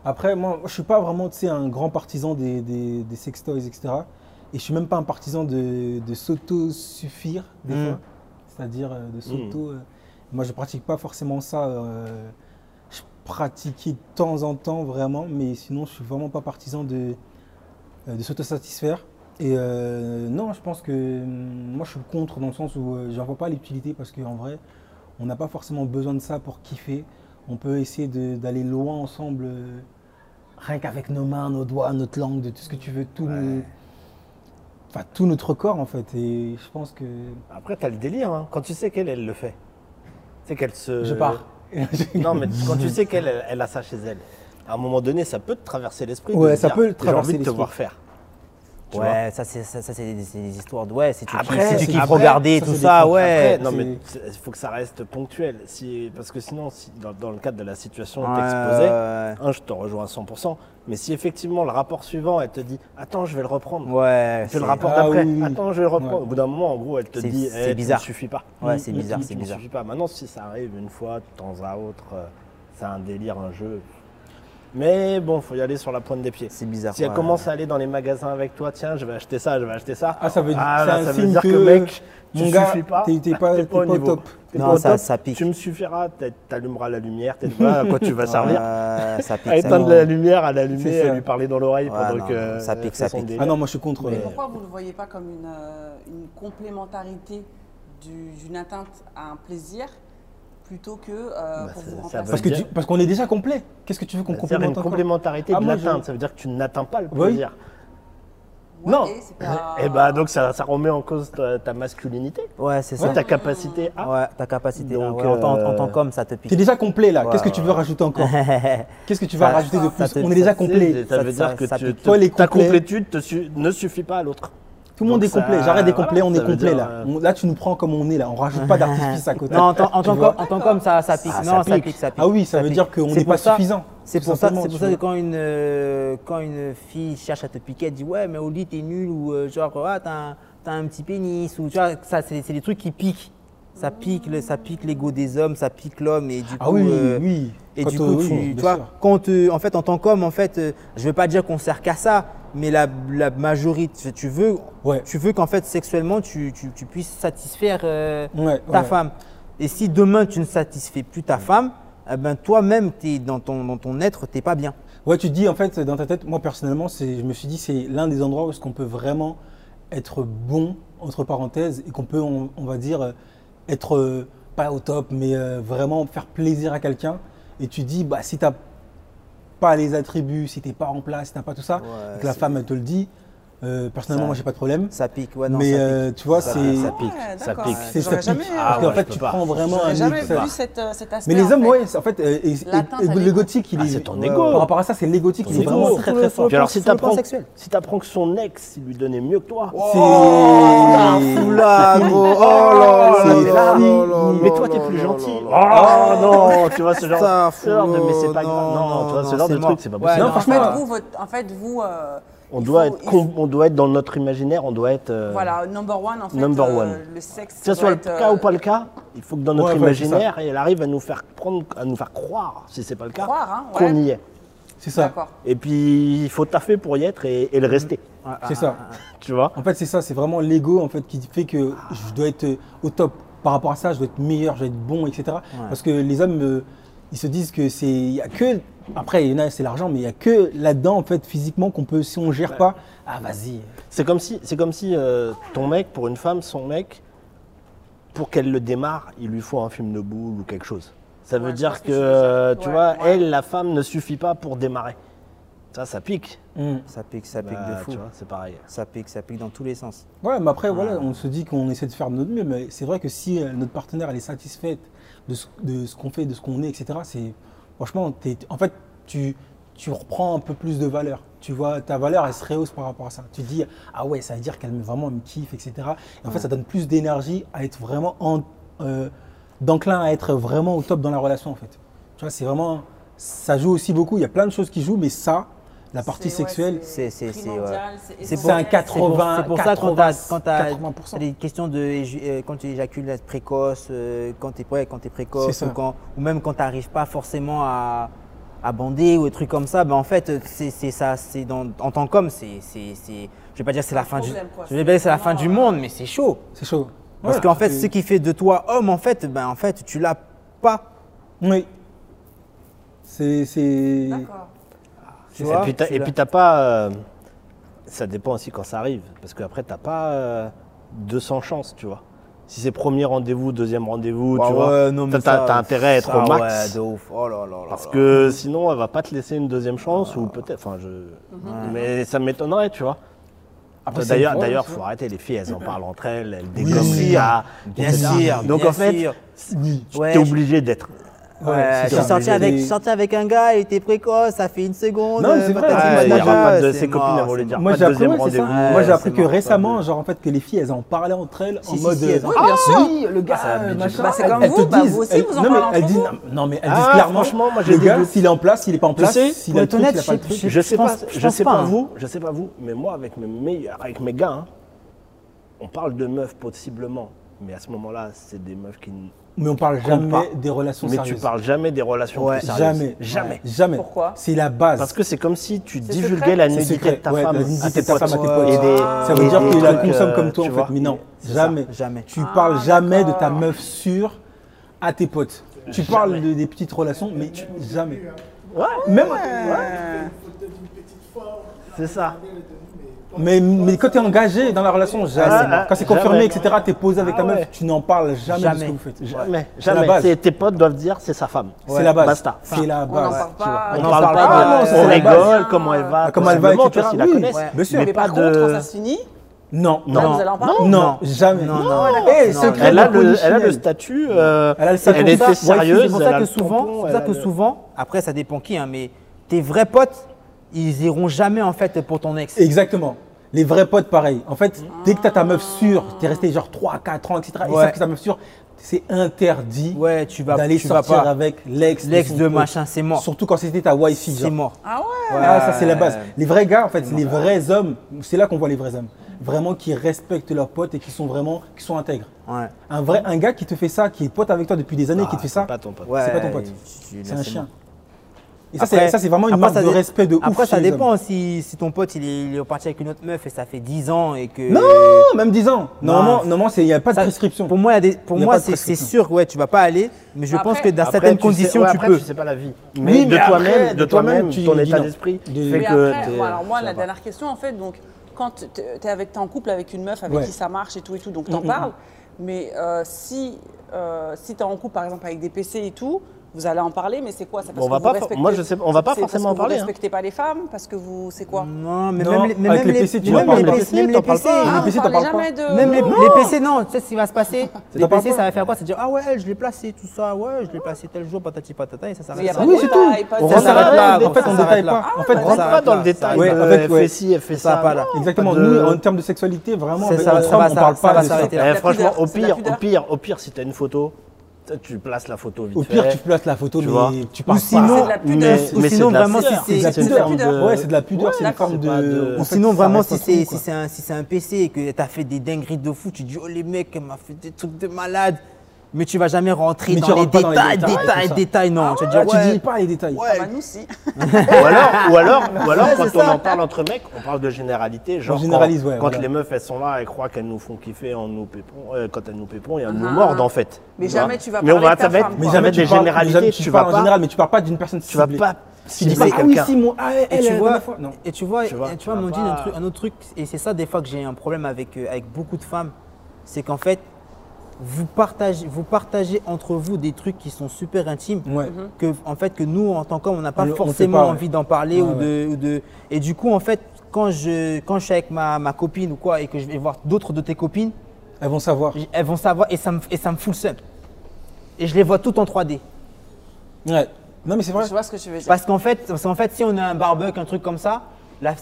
Après, moi, je suis pas vraiment un grand partisan des, des, des sextoys, etc. Et je suis même pas un partisan de, de s'auto-suffire, des Mm. fois. C'est-à-dire euh, de s'auto. euh, moi, je pratique pas forcément ça. euh, je pratiquais de temps en temps, vraiment, mais sinon, je suis vraiment pas partisan de, de s'autosatisfaire. Et euh, non, je pense que hum, moi je suis contre dans le sens où j'en vois pas l'utilité parce qu'en vrai, on n'a pas forcément besoin de ça pour kiffer. On peut essayer d'aller loin ensemble, euh, rien qu'avec nos mains, nos doigts, notre langue, de tout ce que tu veux, tout, nos- enfin, tout notre corps en fait. Et je pense que Après, t'as le délire, hein. Quand tu sais qu'elle, elle le fait. Tu sais qu'elle se. je pars. Non, mais quand tu sais qu'elle, elle, elle a ça chez elle, à un moment donné, ça peut te traverser l'esprit. Ouais, ça dire, peut traverser envie de te voir faire. Ouais, ça, c'est, ça, ça, c'est des, c'est des histoires de. Ouais, si tu, Après, kiffes- si tu c'est- kiffes après, regarder ça, tout c'est ça, ouais. Après, non, c'est- mais c'est- il faut que ça reste ponctuel. Si, parce que sinon, si, dans, dans le cadre de la situation Ouais, t'exposais, ouais, un, je te rejoins à 100%. Mais si effectivement le rapport suivant, elle te dit Attends, je vais le reprendre. ouais. Tu le c'est- rapportes Ah oui. Attends, je vais le reprendre. Ouais. Au bout d'un moment, en gros, elle te C'est- dit c'est Eh, bizarre. Ça ne suffit pas. Ouais, c'est Mm, bizarre, c'est Ça ne bizarre. suffit pas. Maintenant, si ça arrive une fois, de temps à autre, euh, c'est un délire, un jeu. Mais bon, faut y aller sur la pointe des pieds. C'est bizarre. Si elle ouais. commence à aller dans les magasins avec toi, tiens, je vais acheter ça, je vais acheter ça. Ah, ça veut dire- Ah, c'est là, un ça veut signe dire que, que- mec, tu Mon gars, suffis pas, t'es pas, pas au pas au niveau. top. Non, pas au ça- top, ça pique. Tu me suffiras, t'a- t'allumeras la lumière, t'es à quoi tu vas servir. Ouais, ça pique. À éteindre la lumière, à l'allumer, à lui parler dans l'oreille Ouais, pendant non, que ça pique, ça pique. délire. Ah non, moi je suis contre. Mais- euh, Pourquoi vous ne le voyez pas comme une, euh, complémentarité du- d'une atteinte à un plaisir plutôt que euh, Bah, pour ça- vous ça remplacer Parce que dire- tu- parce qu'on est déjà complet. Qu'est-ce que tu veux qu'on C'est-à-dire une complémente complémentarité Ah, de l'atteinte, ça veut dire que tu n'atteins pas le Oui. plaisir. Ouais, non. c'est pas- Et bah donc ça, ça remet en cause ta, ta masculinité, Ouais, c'est ça. ta capacité à. Ouais, ta capacité. là, Donc, ouais, en, tant, en euh, tant qu'homme, ça te pique. T'es déjà complet là. Ouais, Qu'est-ce que tu veux ouais. rajouter encore Qu'est-ce que tu vas rajouter de plus? On est déjà complet. Ça, veut dire que ta complétude ne suffit pas à l'autre. Tout le monde est complet. J'arrête des complets. on est complet là. euh, Là, tu nous prends comme on est là. On rajoute pas d'artifice à côté. Non, en tant, qu'homme- ça, ça pique. Ah, non, ça ça pique. pique, ça pique. Ah oui, ça veut dire qu'on n'est pas suffisant, C'est pour ça, pour ça que quand une, euh, quand une fille cherche à te piquer, elle dit ouais, mais au lit t'es nul ou euh, genre ah, t'as un, petit pénis ou tu vois, ça c'est des trucs qui piquent. Ça pique, le- ça pique l'ego des hommes, ça pique l'homme et du coup. Ah oui, euh, oui. Et du coup, oui, tu, vois, quand en fait, en tant qu'homme, en fait, je veux pas dire qu'on sert qu'à ça, mais la, la majorité, tu veux, Ouais. tu veux qu'en fait, sexuellement, tu, tu- tu puisses satisfaire euh, Ouais, ta ouais. femme. Et si demain tu ne satisfais plus ta femme, eh ben toi-même, dans ton, dans ton être, t'es pas bien. Ouais, tu te dis en fait dans ta tête, moi personnellement, c'est, je me suis dit c'est l'un des endroits où est-ce qu'on peut vraiment être bon entre parenthèses et qu'on peut, on, on va dire, euh, être euh, pas au top, mais euh, vraiment faire plaisir à quelqu'un. Et tu dis bah si t'as pas les attributs, si t'es pas en place, si t'as pas tout ça, Ouais, que la femme elle te le dit, euh, personnellement Ça- moi j'ai pas de problème. Ça pique, ouais, non, mais ça pique. euh, tu vois Ça- c'est ça pique, Ouais, ça d'accord. pique. c'est ça pique. jamais, Ah Parce qu'en ouais, fait tu pas. prends vraiment un jamais euh, vu cette, euh, cet aspect. Mais les en hommes, fait. ouais, en fait, euh, et- et- le gothique, il Ah, est. c'est ton Ouais. ego. Par rapport à ça, c'est l'égotique, il est vraiment très très fort. Puis alors si t'apprends si t'apprends que son ex il lui donnait mieux que toi. C'est. Oh là là fini. là là mais toi t'es plus gentil. Oh non, tu vois ce genre, de mais c'est pas grave. Non, tu vois ce genre de truc c'est pas possible. Non, non, franchement, En euh, fait, vous, On doit faut- être on doit être dans notre imaginaire, on doit être euh, Voilà, number one en fait. Number euh, one. Le sexe. que ce soit le être, cas euh, ou pas le cas, il faut que dans notre Ouais, ouais, c'est imaginaire, elle arrive à nous faire prendre, à nous faire croire, si c'est pas le cas, hein, qu'on y est. C'est ça. Et puis il faut taffer pour y être et, et le rester. C'est ça. Tu vois? En fait, c'est ça. C'est vraiment l'ego en fait qui fait que je dois être au top. Par rapport à ça, je dois être meilleur, je dois être bon, etc. Parce que les hommes, euh, ils se disent que c'est, il y a que. Après, il y en a, c'est l'argent, mais il y a que là-dedans en fait physiquement qu'on peut, si on gère pas, ah vas-y. C'est comme si, c'est comme si euh, ton mec, pour une femme, son mec, pour qu'elle le démarre, il lui faut un film de boule ou quelque chose. Ça veut Ouais, dire que, tu euh, tu Ouais, vois, ouais. elle, la femme, ne suffit pas pour démarrer. Ça, ça pique. Hmm. Ça pique, ça pique Bah, de fou. c'est pareil. Ça pique, ça pique dans tous les sens. Ouais, mais après, voilà, on se dit qu'on essaie de faire de notre mieux, mais c'est vrai que si euh, notre partenaire elle est satisfaite de ce, de ce qu'on fait, de ce qu'on est, etc., c'est franchement, en fait, tu, tu reprends un peu plus de valeur. Tu vois, ta valeur, elle se rehausse par rapport à ça. Tu te dis, ah ouais, ça veut dire qu'elle me, vraiment elle me kiffe, etc. Et en fait, ça donne plus d'énergie à être vraiment en, euh, d'enclin à être vraiment au top dans la relation, en fait. Tu vois, c'est vraiment, ça joue aussi beaucoup. Il y a plein de choses qui jouent, mais ça, la partie sexuelle, C'est- c'est- un essentiel, 80, C'est pour ça quand tu as, 80%. des questions de éju- euh, quand tu éjacules précoce, euh, quand tu es, ouais, quand es précoce, ou, quand- ou même quand tu n'arrives pas forcément à, à bander ou des trucs comme ça, ben en fait, c'est c'est ça, c'est dans- en tant qu'homme, c'est, c'est, c'est- je vais pas dire c'est la fin du, problème, je vais pas dire c'est la fin du monde, mais c'est chaud. c'est chaud. Parce qu'en fait, ce qui fait de toi homme, en fait, ben en fait, tu l'as pas. Oui. C'est. c'est- D'accord. Tu et vois, puis t'as- tu et l'as. puis t'as pas. euh, ça dépend aussi quand ça arrive. Parce qu'après, t'as pas euh, 200 chances, tu vois. Si c'est premier rendez-vous, deuxième rendez-vous, Ah tu vois, ouais, mais t'as- intérêt à être ça, au max. Ouais, de ouf. Oh là là là Parce que sinon, elle va pas te laisser une deuxième chance ou peut-être. Enfin, je. Mais ça m'étonnerait, tu vois. D'ailleurs, d'ailleurs, faut vois. arrêter. Les filles, elles en parlent entre elles, elles Oui, dégomment les gars. bien etc. sûr, Donc en fait, sûr. Oui. tu Ouais, es je- obligé d'être. Ouais, euh, je suis sorti avec, des... sorti avec un gars, il était précoce, ça fait une seconde. Non, c'est euh, vrai. Ouais, il y pas de, ses copines, elles vont dire moi, pas de. Ouais, moi, j'ai appris que mort, récemment, genre, en fait, que les filles, elles en parlaient entre elles si, en si, mode. Si, euh, elles en... Ah, oui, le gars, ah, machin. Bah, c'est comme elles, vous, elles te bah, disent, vous aussi, elles, vous en non, parlez elles disent. Non, mais elles disent ah, clairement, le gars, s'il est en place, s'il est pas en place, s'il est honnête, il a pas le truc. Je sais pas, je sais pas vous, je sais pas vous, mais moi, avec mes meilleurs, avec mes gars, hein, on parle de meufs possiblement, mais à ce moment-là, c'est des meufs qui mais on ne parle jamais des relations mais sérieuses. Mais tu parles jamais des relations sérieuses. Jamais. Jamais. Jamais. Pourquoi C'est la base. Parce que c'est comme si tu divulguais la nudité de ta femme à tes potes. Ça veut dire qu'il la consomme comme euh, toi, en fait. Mais non, jamais. Jamais. Tu parles ah, jamais de ta meuf sûre à tes potes. Tu parles des petites relations, mais jamais. Ouais. Même. C'est ça. Mais, quand tu es engagé dans la relation, ah, jamais. Ah, quand c'est confirmé, etc., tu es posé avec ah ta meuf, tu n'en parles jamais, jamais, de ce que vous faites. Jamais. jamais. Tes potes doivent dire c'est sa femme. C'est la base. Basta. C'est la base. On ne parle pas, pas de. On rigole, comment elle va. Comment elle va, etc. la connaissent. Bien sûr. Mais par contre, ça se finit. Non, non, non, jamais. Non, eh, elle, a le, statut. Euh, elle, a le statut elle était sérieuse. C'est pour, ça que, souvent, souvent, après ça dépend qui, hein, mais tes vrais potes, ils iront jamais en fait pour ton ex. Exactement. Les vrais potes, pareil. En fait, ah. dès que tu as ta meuf sûre, tu es resté genre 3, 4 ans, etc. Ouais. Ils savent que ta meuf sûre, c'est interdit ouais, tu vas, d'aller sortir vas pas. avec l'ex. L'ex de, machin, c'est mort. Surtout quand c'était ta wife. C'est mort. Ah ouais. Ah, ça, c'est la base. Les vrais gars, en fait, c'est les vrais hommes, c'est là qu'on voit les vrais hommes. Vraiment qui respectent leurs potes et qui sont vraiment, qui sont intègres. Ouais. Un vrai, un gars qui te fait ça, qui est pote avec toi depuis des années, ah, qui te fait ça, c'est pas ton pote. C'est pas ton pote. C'est un chien. Et ça, c'est vraiment une après, marque ça, de respect de après, ouf. Après, ça dépend si, si, ton pote il est, il est parti avec une autre meuf et ça fait 10 ans et que. Non, même 10 ans. Normalement, non, il n'y a pas de prescription. Pour moi, moi c'est sûr, ouais, tu vas pas aller, mais je pense que dans certaines conditions, tu peux. Tu sais pas la vie. Oui, de toi-même, de toi-même, ton état d'esprit fait que. Alors moi, la dernière question, en fait, donc quand tu es, es, en couple avec une meuf avec qui ça marche et tout et tout, donc mm, t'en mmh, parles. Mm. Mais euh, si, euh, si tu es en couple par exemple avec des PC et tout, vous allez en parler, mais c'est quoi? C'est parce on que va pas. Moi, je sais, on va pas forcément en parler. Vous respectez pas les femmes? Parce que vous, c'est quoi? Non, mais même, les, les, PC, tu même les PC, ah, même les PC, ah, les PC, on jamais. Même les, PC, non. Tu sais ce qui va se passer? Les PC, ça va faire quoi? C'est dire ah ouais, je l'ai placé, tout ça, ouais, je l'ai placé tel jour, patati patata, et ça s'arrête. Oui, c'est tout. On s'arrête là. En fait, ah, on détaille pas. En fait, rentre pas dans le détail. fait ça, pas là. Exactement. Nous, en termes de sexualité, vraiment, on ne parle pas. Eh, franchement, au pire, au pire, au pire, si t'as une photo tu places la photo vite Au pire, tu places la photo, tu mais vois. tu parles ou sinon, ou sinon, vraiment, si c'est de la pudeur. Ouais, c'est de la pudeur, c'est une forme de. Ou sinon, vraiment, si c'est un, si un PC et que t'as fait des dingueries de fou, tu dis, oh les mecs, elle m'a fait des trucs de malade mais tu vas jamais rentrer dans, les détails, détails, détails, non. Tu, vas ah, dis pas les détails. Bah, ou alors, ou alors, ou alors quand on en parle entre mecs, on parle de généralité, on généralise, quand, quand les meufs elles sont là, elles croient qu'elles nous font kiffer en nous pépons, euh, quand elles nous pépons et elles ah. nous mordent en fait. Mais jamais tu vas mais on va, de ta femme, mais jamais des parles, généralités, tu, en général, mais tu parles pas d'une personne. Tu vas pas si dis pas, ah oui, si, mon, ah, elle, et, tu vois, tu vois, tu vois, un, truc, un autre truc, et c'est ça des fois que j'ai un problème avec, euh, avec beaucoup de femmes, c'est qu'en fait, vous partagez, vous partagez entre vous des trucs qui sont super intimes mhm. que en fait que nous en tant qu'hommes on n'a pas forcément envie d'en parler ou, de, et du coup en fait quand je quand je suis avec ma, ma copine ou quoi et que je vais voir d'autres de tes copines elles vont savoir. elles vont savoir et ça me et ça me fout le seum. Et je les vois toutes en 3D ouais. Non mais c'est vrai. Je vois ce que tu veux dire. Parce qu'en fait parce qu'en fait si on a un barbecue un truc comme ça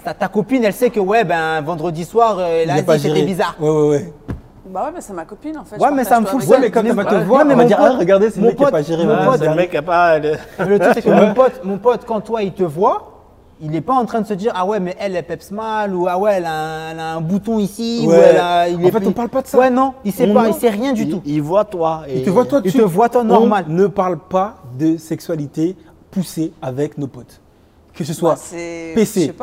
ta, copine elle sait que ouais ben vendredi soir euh, là c'était bizarre. Ouais ouais ouais. Bah ouais, mais c'est ma copine en fait. Ouais, mais ça me fout. le Ouais, mais comme tu te voir, on va dire, ah, regardez, c'est le mec qui a pas géré. C'est le. Le truc, c'est que mon pote, mon pote, quand toi, il te voit, il n'est pas en train de se dire ah ouais mais elle elle peps mal ou ah ouais elle a un, bouton ici ouais. ou elle a, il en fait on parle pas de ça ouais non il sait pas il sait rien du tout il voit toi il te voit toi il te voit toi normal on ne parle pas de sexualité poussée avec nos potes que ce soit bah, PC,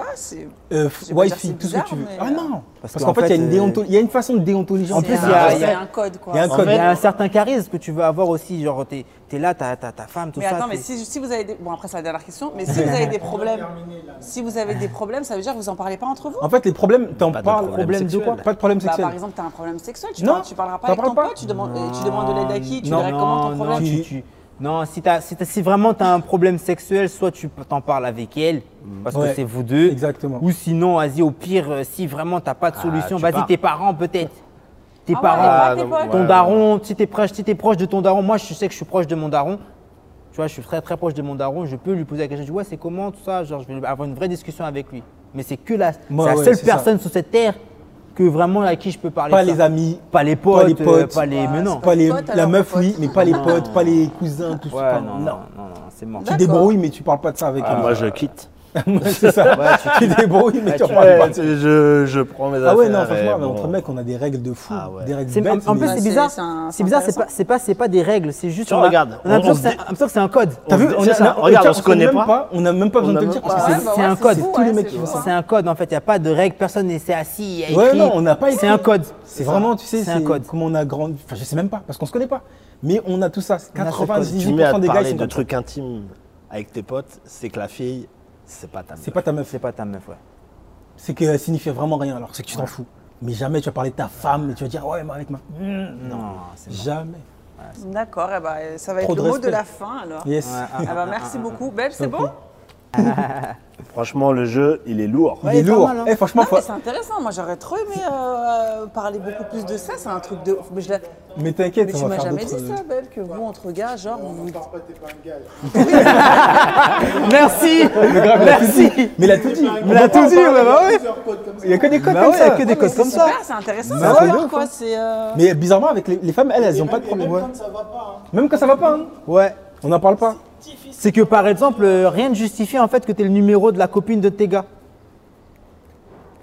euh, Wi-Fi, tout ce que tu veux. Ah euh, non Parce, qu'en fait, euh, il y, a une façon de déontologie. En plus, il y, a un code. Il y a un, code. Y a un certain charisme que tu veux avoir aussi. Genre, tu es, là, tu as, as, ta femme, tout ça mais. Attends, mais si, vous avez des... Bon, après, c'est la dernière question. Mais si vous avez des problèmes, si vous avez des problèmes, ça veut dire que vous n'en parlez pas entre vous? En fait, les problèmes, tu parles. Problème, problème de quoi Pas de problème bah, sexuel. Par exemple, tu un problème sexuel. Tu, parleras pas avec ton pote. Tu demandes, de l'aide à qui Tu dirais comment ton problème? Non, si, si, vraiment tu as un problème sexuel, soit tu t'en parles avec elle, mm. parce que c'est vous deux. Exactement. Ou sinon, vas-y, au pire, euh, si vraiment t'as pas de ah, solution, vas-y, tes parents peut-être. Tes parents, ah, ton daron, si t'es proche, si es proche de ton daron, moi je sais que je suis proche de mon daron. Tu vois, je suis très très proche de mon daron, je peux lui poser la question, je dis ouais, c'est comment tout ça, genre je vais avoir une vraie discussion avec lui. Mais c'est que la, la seule personne sur cette terre que vraiment à qui je peux parler. Pas les amis, pas les potes, pas les euh, potes, mais non. Pas les, la meuf, oui, mais pas les potes, pas les cousins, tout ça. Non, non, non, non c'est mort. Tu débrouilles, mais tu parles pas de ça avec. Ah, moi, je quitte. c'est ça. tu te débrouilles, mais Ouais, tu en tu- parles pas. je, je prends mes affaires. Ah ouais, non, franchement, mais bon. entre mecs, on a des règles de fou. Ah ouais. Des règles bêtes. en, en plus, Ouais, c'est bizarre. c'est bizarre, c'est pas, c'est pas, pas des règles, c'est juste. On a- regarde, on a on- l'impression on que c'est se un- l'impression que c'est un code. T'as vu, C'est on ça, on- regarde, on se connaît pas. On n'a même pas On besoin de a te le même dire parce pas- que Ouais, c'est ouais, un code. Tous les ouais, mecs c'est qui font fou. ça. C'est un code en fait, il n'y a pas de règles, personne n'est assis. il y a Ouais, non, on n'a pas écrit. C'est un code. C'est vraiment, tu sais, C'est un code. comment on a grandi. Enfin, je sais même pas, parce qu'on se connaît pas. Mais on a tout ça. On a ce code. Tu mets à 98% te des gars, ils parler sont de trucs intimes avec tes potes, c'est que la fille, c'est pas ta meuf. C'est pas ta meuf. C'est pas ta meuf, ouais. C'est qu'elle signifie vraiment rien, alors c'est que tu t'en fous. Mais jamais tu vas parler de ta femme et tu vas dire, ouais, mais avec ma. Hmm, Non, c'est. Jamais. D'accord, eh ben, ça va Trop être le mot de la fin alors. Yes. Ouais, ah, Ah bah, merci beaucoup. Belle, c'est bon? Franchement, le jeu, il est lourd. Il Ouais, est il est pas lourd. mal, hein. Eh, franchement, faut- mais c'est intéressant. Moi, j'aurais trop aimé euh, parler beaucoup plus de ça. C'est un truc de ouf. Mais, je l'ai- mais t'inquiète, mais on tu va m'as faire jamais dit d'autres. euh, ça, Belle, que vous, entre gars, genre. vous- Merci Merci Mais il a tout dit. Il a tout dit, ouais, bah ouais. Il y a que des codes Bah comme ouais, il y a ça. que des Mais codes c'est comme ça. C'est intéressant. Bah c'est hein. C'est. euh, Mais bizarrement, avec les, femmes, elles, elles ont pas de problème. ouais. Même quand ça va pas, hein. Ouais. on n'en parle pas. C'est que par exemple, euh, rien ne justifie en fait que tu es le numéro de la copine de tes gars.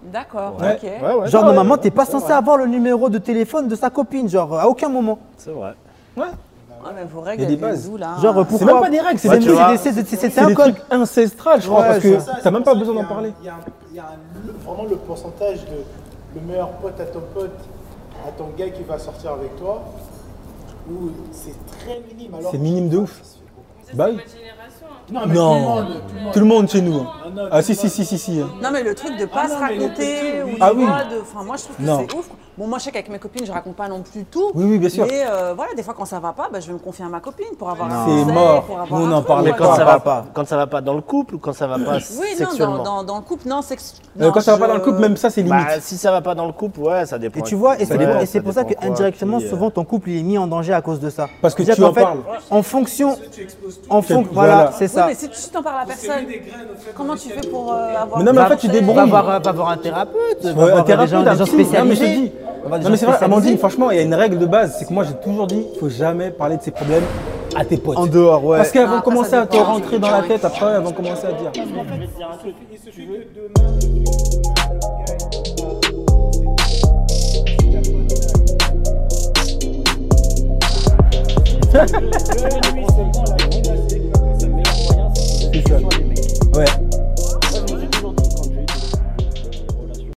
D'accord, Ouais. ok. Ouais, ouais, Genre normalement, ouais, t'es pas censé avoir le numéro de téléphone de sa copine, genre à aucun moment. C'est vrai. Ouais. Ouais, mais vos règles, des bases. là Genre C'est pourquoi même pas des règles, c'est Ouais, des, tu vois. c'est des- c'est- c'est- c'est c'est un des code. trucs ancestrales, je crois, Ouais, parce que Ça, t'as même c'est pas besoin d'en parler. Il y a, un- il y a un- le- vraiment le pourcentage de le meilleur pote à ton pote à ton gars qui va sortir avec toi, où c'est très minime. alors C'est minime de ouf. Bah oui. Non, mais tout le monde, tout le monde. tout le monde chez nous. hein. Ah non, Ah si, si, si, si, si. Non, mais le truc de pas Ah se raconter, ou Ah oui. de. Enfin, moi, je trouve que Non. c'est ouf. Bon, moi, je sais qu'avec mes copines, je raconte pas non plus tout. Oui, oui, bien sûr. Mais euh, voilà, des fois, quand ça va pas, bah, je vais me confier à ma copine pour avoir un C'est mort. pour avoir Nous, on un en Mais voilà. quand ça va va pas. quand ça va pas dans le couple ou quand ça va pas Oui, non, dans, dans, dans le couple, non, sex... Euh, non, Quand ça va pas dans le couple, même ça, c'est limite. Bah, si ça va pas dans le couple, ouais, ça dépend. Et tu vois, et c'est Ouais, et c'est pour ça qui, euh, souvent ton couple il est mis en danger à cause de ça. Parce que tu en fait, parles. En fonction, en Tu- fon- voilà. C'est Oui, ça. mais si tu t'en parles à personne, comment tu fais pour euh, avoir. Mais non, mais en fait, tu Va débrouilles. voir, va voir un thérapeute, va Ouais, voir un des thérapeute, gens, des gens psy. Non, mais je te spécialisés. dis. Non, mais c'est vrai, Amandine, spécialisés. franchement, il y a une règle de base. C'est que moi, j'ai toujours dit, il faut jamais parler de ses problèmes à tes potes. En dehors, ouais. Parce qu'elles vont commencer à te rentrer dans la tête, après, elles vont commencer à te dire. tout. Ouais.